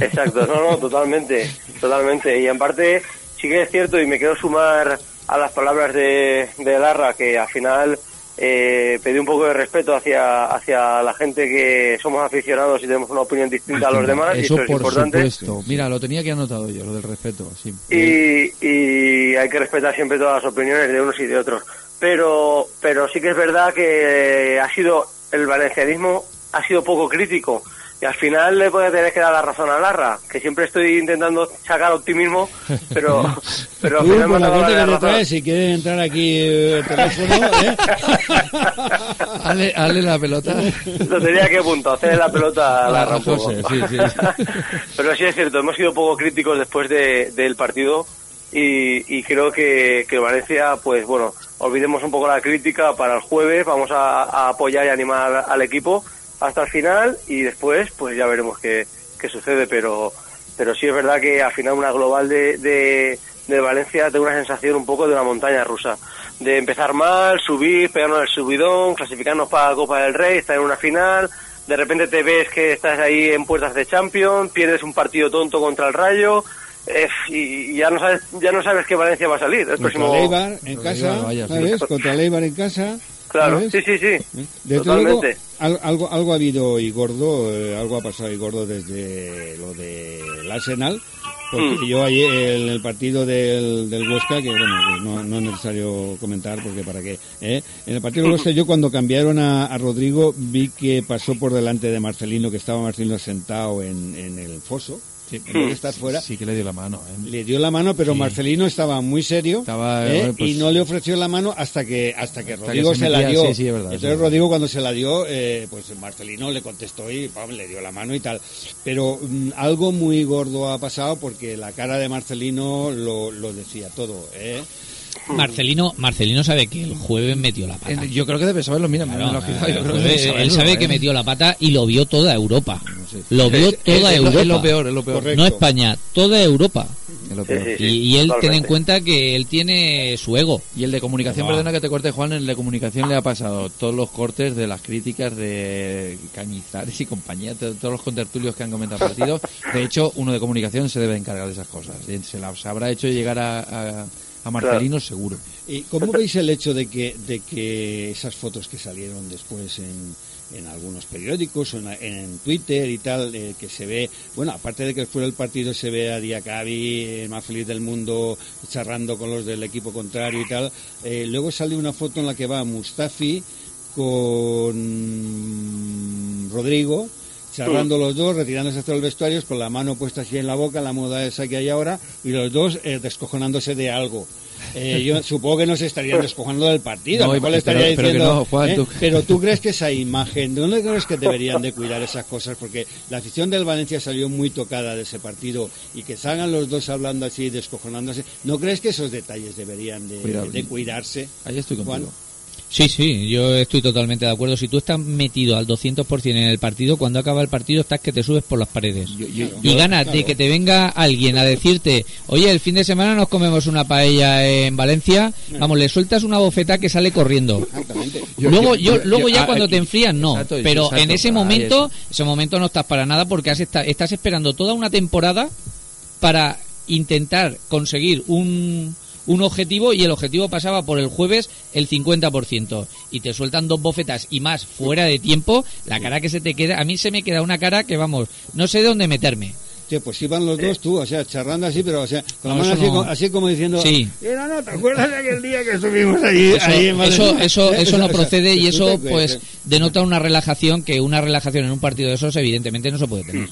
(laughs) Exacto, no, no, totalmente, totalmente. Y en parte sí que es cierto y me quiero sumar a las palabras de, de Larra que al final eh, pedí un poco de respeto hacia, hacia la gente que somos aficionados y tenemos una opinión distinta a los demás y Eso eso es por importante. supuesto. Mira, lo tenía que anotado yo, lo del respeto. Sí. y, y hay que respetar siempre todas las opiniones de unos y de otros. Pero, pero sí que es verdad que ha sido, el valencianismo ha sido poco crítico. Y al final le puede tener que dar la razón a Larra, que siempre estoy intentando sacar optimismo, pero, (laughs) pero al final me por ha la la que te traes, si quieren entrar aquí eh, teléfono, (laughs) ¿eh? Hazle, hazle la pelota. Lo tenía que punto, hacer la pelota a Larra un poco. Sí, sí. (laughs) Pero sí es cierto, hemos sido poco críticos después de, del partido y, y creo que, que Valencia, pues bueno, olvidemos un poco la crítica para el jueves, vamos a, a apoyar y animar al equipo hasta el final y después pues ya veremos qué, qué sucede, pero pero sí es verdad que al final una global de, de, de Valencia tengo una sensación un poco de una montaña rusa, de empezar mal, subir, pegarnos el subidón, clasificarnos para la Copa del Rey, estar en una final, de repente te ves que estás ahí en puertas de Champions, pierdes un partido tonto contra el Rayo eh, y, y ya no sabes ya no sabes qué Valencia va a salir el Contra próximo Leibar en casa, vaya. ¿sabes? Contra Leibar en casa. Claro, sí, sí, sí. Desde Totalmente. luego, al- algo, algo ha habido y gordo, eh, algo ha pasado y gordo desde lo del Arsenal, Porque yo ayer en el partido del, del Huesca, que bueno, que no, no es necesario comentar porque para qué, ¿eh? en el partido del Huesca yo cuando cambiaron a, a Rodrigo vi que pasó por delante de Marcelino, que estaba Marcelino sentado en, en el foso, Sí, estar fuera. Sí que le dio la mano. ¿eh? Le dio la mano, pero Marcelino estaba muy serio Estaba, ¿eh? pues- y no le ofreció la mano hasta que hasta que Hasta Rodrigo que se se, la dio. sí, sí, es verdad, Entonces. Rodrigo cuando se la dio, eh, pues Marcelino le contestó y pam, le dio la mano y tal. Pero mm, algo muy gordo ha pasado porque la cara de Marcelino lo, lo decía todo. ¿eh? Marcelino, Marcelino sabe que el jueves metió la pata. Eh, Yo creo que debe saberlo, mira, me lo yo creo que él sabe ¿eh? que metió la pata y lo vio toda Europa. Lo vio Es- toda es Europa. es lo peor, es lo peor. No España, toda Europa. Es lo Y, él ten en cuenta que él tiene su ego. Y el de comunicación, perdona que te corte Juan, el de comunicación le ha pasado todos los cortes de las críticas de Cañizares y compañía, to- todos los contertulios que han comentado el partido. De hecho, uno de comunicación se debe encargar de esas cosas. Se las habrá hecho llegar a, a, a Marcelino seguro. ¿Y cómo veis el hecho de que, de que esas fotos que salieron después en, en algunos periódicos en, en Twitter y tal, eh, que se ve, bueno, aparte de que después del partido se ve a Diacabi, el más feliz del mundo, charrando con los del equipo contrario y tal, eh, luego sale una foto en la que va Mustafi con Rodrigo, charlando los dos, retirándose hasta el vestuario, con la mano puesta así en la boca, la moda esa que hay ahora, y los dos eh, descojonándose de algo. Eh, (laughs) yo supongo que no se estarían descojonando del partido, a No, lo mejor le pero- estaría pero diciendo, no, Juan, ¿eh? tú- pero tú (laughs) crees que esa imagen, ¿de dónde crees que deberían de cuidar esas cosas? Porque la afición del Valencia salió muy tocada de ese partido y que salgan los dos hablando así, descojonándose, ¿no crees que esos detalles deberían de, Cuidado. de cuidarse? Ahí estoy Juan? Sí, sí, yo estoy totalmente de acuerdo. Si tú estás metido al 200% en el partido, cuando acaba el partido estás que te subes por las paredes. y yo- ganas de que te venga alguien a decirte, oye, el fin de semana nos comemos una paella en Valencia, vamos, le sueltas una bofeta que sale corriendo. Yo- luego yo- yo, luego yo- ya ah, cuando te enfrías, no. exacto, pero exacto, en ese ahí momento, ese momento no estás para nada porque has estás esperando toda una temporada para intentar conseguir un, un objetivo y el objetivo pasaba por el jueves el 50% y te sueltan dos bofetas y más fuera de tiempo, la cara que se te queda, a mí se me queda una cara que vamos, no sé de dónde meterme. Tío, pues iban los dos tú, o sea, charlando así, pero o sea, con la No, mano así, no. como, así como diciendo, Sí. "Mira, no, ¿te acuerdas de aquel día que estuvimos ahí, Eso, ahí en eso, Valencia?" eso, ¿Eh? (laughs) eso no O sea, procede y ¿tú eso pues denota una relajación que una relajación en un partido de esos evidentemente no se puede tener.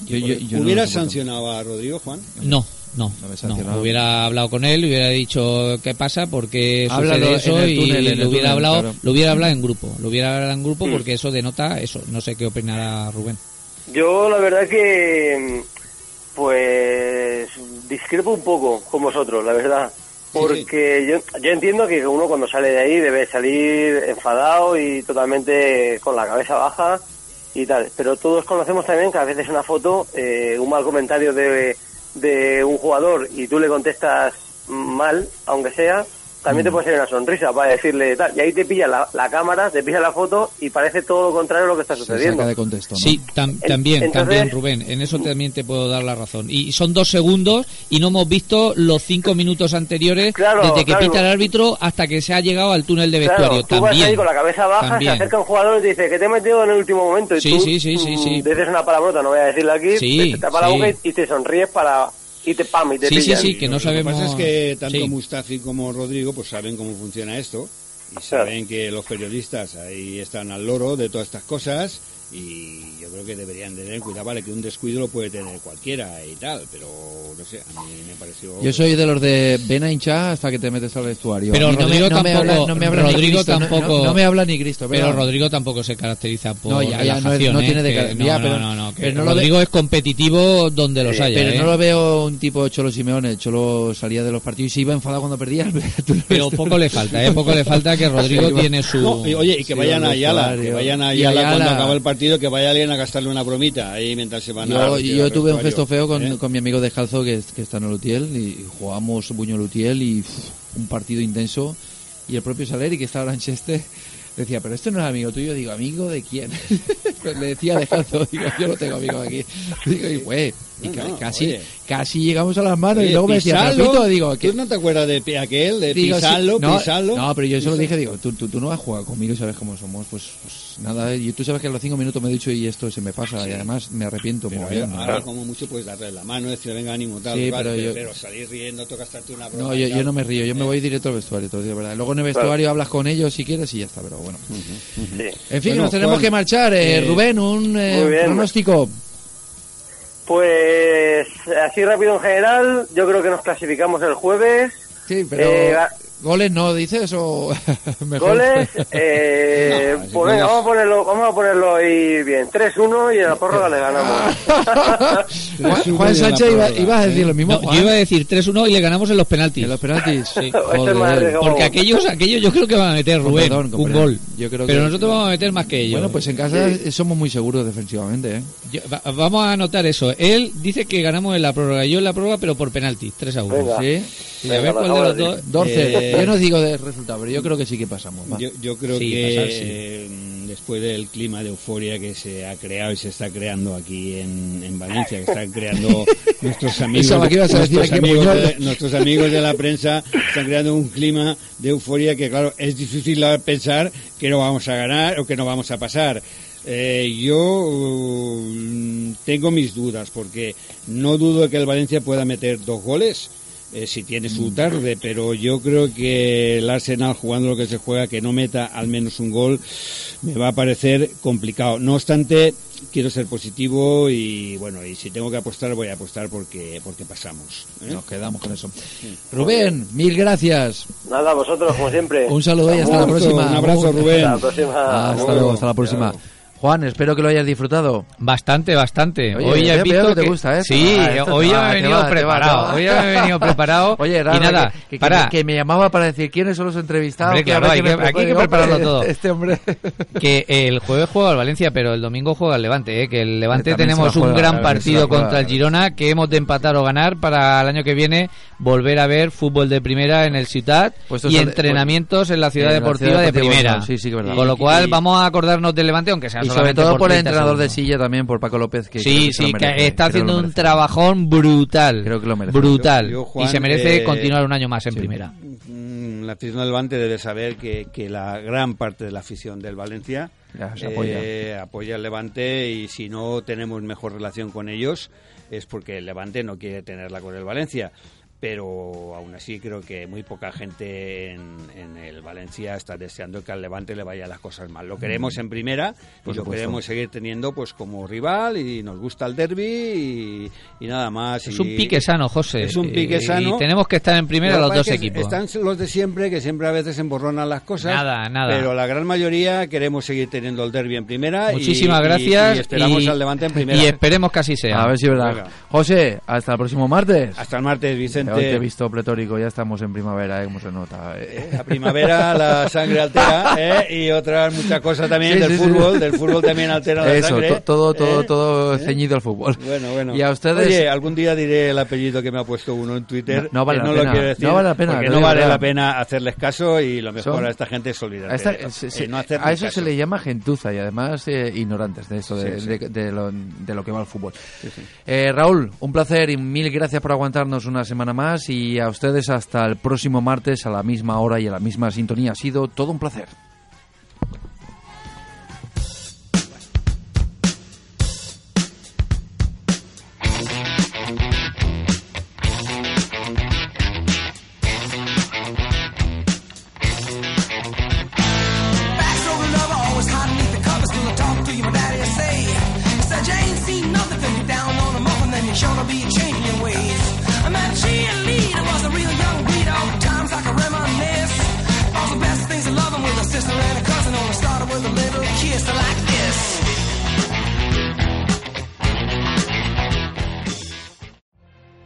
¿Hubieras sancionado a Rodrigo, Juan? No, no, no, hubiera hablado con él, hubiera dicho qué pasa, porque sucede eso y lo hubiera túnel, hablado, claro. lo hubiera hablado en grupo, lo hubiera hablado en grupo Mm. porque eso denota eso. No sé qué opinará Rubén. Yo la verdad que pues discrepo un poco con vosotros, la verdad. Porque yo, yo entiendo que uno cuando sale de ahí debe salir enfadado y totalmente con la cabeza baja y tal. Pero todos conocemos también que a veces una foto, eh, un mal comentario de, de un jugador y tú le contestas mal, aunque sea, también te puede salir una sonrisa para decirle tal. Y ahí te pilla la, la cámara, te pilla la foto y parece todo lo contrario a lo que está sucediendo. Sí, tam- también, entonces- también Rubén, en eso también te puedo dar la razón. Y son dos segundos y no hemos visto los cinco minutos anteriores Claro, desde que claro. pita el árbitro hasta que se ha llegado al túnel de vestuario. Claro, tú vas también. ahí con la cabeza baja, también. se acerca un jugador y te dice que te he metido en el último momento y Sí, tú sí, sí, sí, mm, sí. dices una palabrota, no voy a decirla aquí, Sí, te tapa la sí. boca y, y te sonríes para y te pam y te Sí, sí, pillan. sí, que no Lo que pasa es sabemos- que tanto sí. Mustafi como Rodrigo pues saben cómo funciona esto y saben que los periodistas ahí están al loro de todas estas cosas y yo creo que deberían de tener cuidado, vale, que un descuido lo puede tener cualquiera y tal, pero no sé, a mí me pareció... Yo soy de los de ven a hinchar hasta que te metes al vestuario. Pero no me- Rodrigo no me tampoco, habla- no me habla ni Rodrigo Cristo, tampoco, no, no me habla ni Cristo. Pero. Rodrigo tampoco se caracteriza por No, ya, ya, no es- relajación, no ¿eh? tiene de Que- ya, pero- no, no, que pero no lo Rodrigo es competitivo donde los haya, Pero ¿eh? no lo veo un tipo Cholo Simeone. El Cholo salía de los partidos y se iba enfadado cuando perdía. (laughs) Pero poco le falta, ¿eh? Poco le falta que (laughs) Rodrigo tiene su... No, y oye, y que vayan a Ayala, que vayan a Ayala, cuando acaba el partido, que vaya alguien a gastarle una bromita ahí mientras se van a... Yo, retirar yo tuve un gesto feo con, ¿eh? con mi amigo descalzo que, que está en el Utiel y jugamos Buñol Utiel y un partido intenso y el propio Saleri que estaba en Cheste decía, pero esto no es amigo tuyo, digo, ¿amigo de quién? (laughs) Le decía descalzo, digo, yo no tengo amigo aquí. (laughs) Digo, y fue, y no, casi, casi llegamos a las manos y luego me decía, pisalo. Digo, ¿Tú no te acuerdas de aquel, de Digo, sí, pisarlo, no, pisarlo? No, pero yo eso lo dije, digo, tú, tú, tú no has jugado conmigo y sabes cómo somos, pues, pues nada, y tú sabes que a los cinco minutos me he dicho y esto se me pasa y además me arrepiento. Pero ahora, como mucho puedes darle la mano, decirle venga ánimo tal, Sí, pero yo- pero salir riendo, toca estarte una broma. No, yo, yo no me río, yo me voy directo al vestuario, te lo digo, ¿verdad? Luego en el vestuario hablas con ellos si quieres y ya está, pero bueno. En fin, Bueno, nos tenemos Juan, que marchar. Eh, eh, Rubén, un eh, pronóstico. Pues así rápido en general, yo creo que nos clasificamos el jueves. Sí, pero Eh, goles no dices o (laughs) mejor. Goles, eh, (laughs) No, pues venga, vamos a ponerlo, vamos a ponerlo ahí bien. 3-1 y en la prórroga le ganamos. (laughs) Juan, Juan Sánchez iba, ibas a decir lo mismo. No, yo iba a decir 3-1 y le ganamos en los penaltis. En los penaltis. Sí. Este. Porque aquellos, aquellos yo creo que van a meter Rubén perdón, un gol. Yo creo pero que- nosotros vamos a meter más que ellos. Bueno, pues en casa somos muy seguros defensivamente, ¿eh? Yo- va- vamos a anotar eso. Él dice que ganamos en la prórroga. Yo en la prórroga, pero por penaltis. 3 a 1. Venga. ¿Sí? Sí, a ver cuál de los dos. 12. Eh, Yo no digo de resultado, pero yo creo que sí que pasamos. Yo, yo creo Sí, que pasar, sí. eh, después del clima de euforia que se ha creado y se está creando aquí en, en Valencia, que están creando (laughs) nuestros amigos, a nuestros, en amigos de, nuestros amigos de la prensa, están creando un clima de euforia que, claro, es difícil pensar que no vamos a ganar o que no vamos a pasar. Eh, yo uh, tengo mis dudas porque no dudo de que el Valencia pueda meter dos goles eh, si tiene su tarde, pero yo creo que el Arsenal jugando lo que se juega, que no meta al menos un gol, me va a parecer complicado. No obstante, quiero ser positivo y bueno, y si tengo que apostar, voy a apostar porque, porque pasamos. ¿eh? Nos quedamos con eso. Rubén, mil gracias. Nada, vosotros, como siempre. Un saludo y hasta la próxima. un abrazo, Rubén. Hasta la próxima. Hasta luego, hasta la próxima. Juan, espero que lo hayas disfrutado. Bastante, bastante. Oye, hoy he visto que te gusta, ¿eh? Sí, Ah, esto hoy va, me he te venido preparado. Hoy he venido (laughs) preparado. Oye, y raro, nada, que, que- para. que me llamaba para decir quiénes son los entrevistados. Hombre, claro, hay que, me aquí hay que digo, prepararlo pues, todo. (laughs) Este hombre. (laughs) Que el jueves juega al Valencia, pero el domingo juega al Levante. ¿eh? Que el Levante tenemos juega, un gran partido contra el. Girona que hemos de empatar o ganar para el año que viene volver a ver fútbol de primera en el Ciutat Puestos y entrenamientos en la ciudad la deportiva ciudad de primera. sí, sí verdad. Con lo Y- cual y- vamos a acordarnos del Levante, aunque sea Y sobre todo por el 30 entrenador de silla también, por Paco López. Que Sí, que sí, que merece, está haciendo un trabajón brutal. Creo que lo merece. Brutal. Yo- yo, y se merece eh, continuar un año más en primera. Mm, La afición del Levante debe saber que, que la gran parte de la afición del Valencia Ya, se apoya. eh, apoya al Levante y si no tenemos mejor relación con ellos es porque el Levante no quiere tenerla con el Valencia. Pero aún así creo que muy poca gente en, en el Valencia está deseando que al Levante le vaya las cosas mal. Lo queremos en primera y Por lo supuesto. queremos seguir teniendo pues como rival y nos gusta el derby y, y nada más. Es y- un pique sano, José. Es un pique Y- sano. Y tenemos que estar en primera Lo los dos equipos. Están los de siempre, que siempre a veces emborronan las cosas. Nada, nada. Pero la gran mayoría queremos seguir teniendo el derby en primera. y- Muchísimas y- gracias. Y, esperamos y- al Levante en primera. Y esperemos que así sea. A ver si es verdad. Venga. José, hasta el próximo martes. Hasta el martes, Vicente. Hoy te he visto pletórico, ya estamos en primavera, ¿eh? como se nota. eh. La primavera, la sangre altera, ¿eh? y otras muchas cosas también Sí, del sí, sí. fútbol. Del fútbol también altera la Eso, sangre. to- todo, todo, ¿eh? todo ceñido al fútbol. Bueno, bueno. Y a ustedes. Oye, algún día diré el apellido que me ha puesto uno en Twitter. No- no vale que la no pena, lo quiero decir. no vale la pena, Porque que no de vale verdad. la pena hacerles caso y lo mejor Son- a esta gente es solidaridad. A, no eso caso. se le llama gentuza y además eh, ignorantes de eso, de, de- de lo, de lo que va el fútbol. Eh, Raúl, un placer y mil gracias por aguantarnos una semana más y a ustedes hasta el próximo martes a la misma hora y a la misma sintonía. Ha sido todo un placer.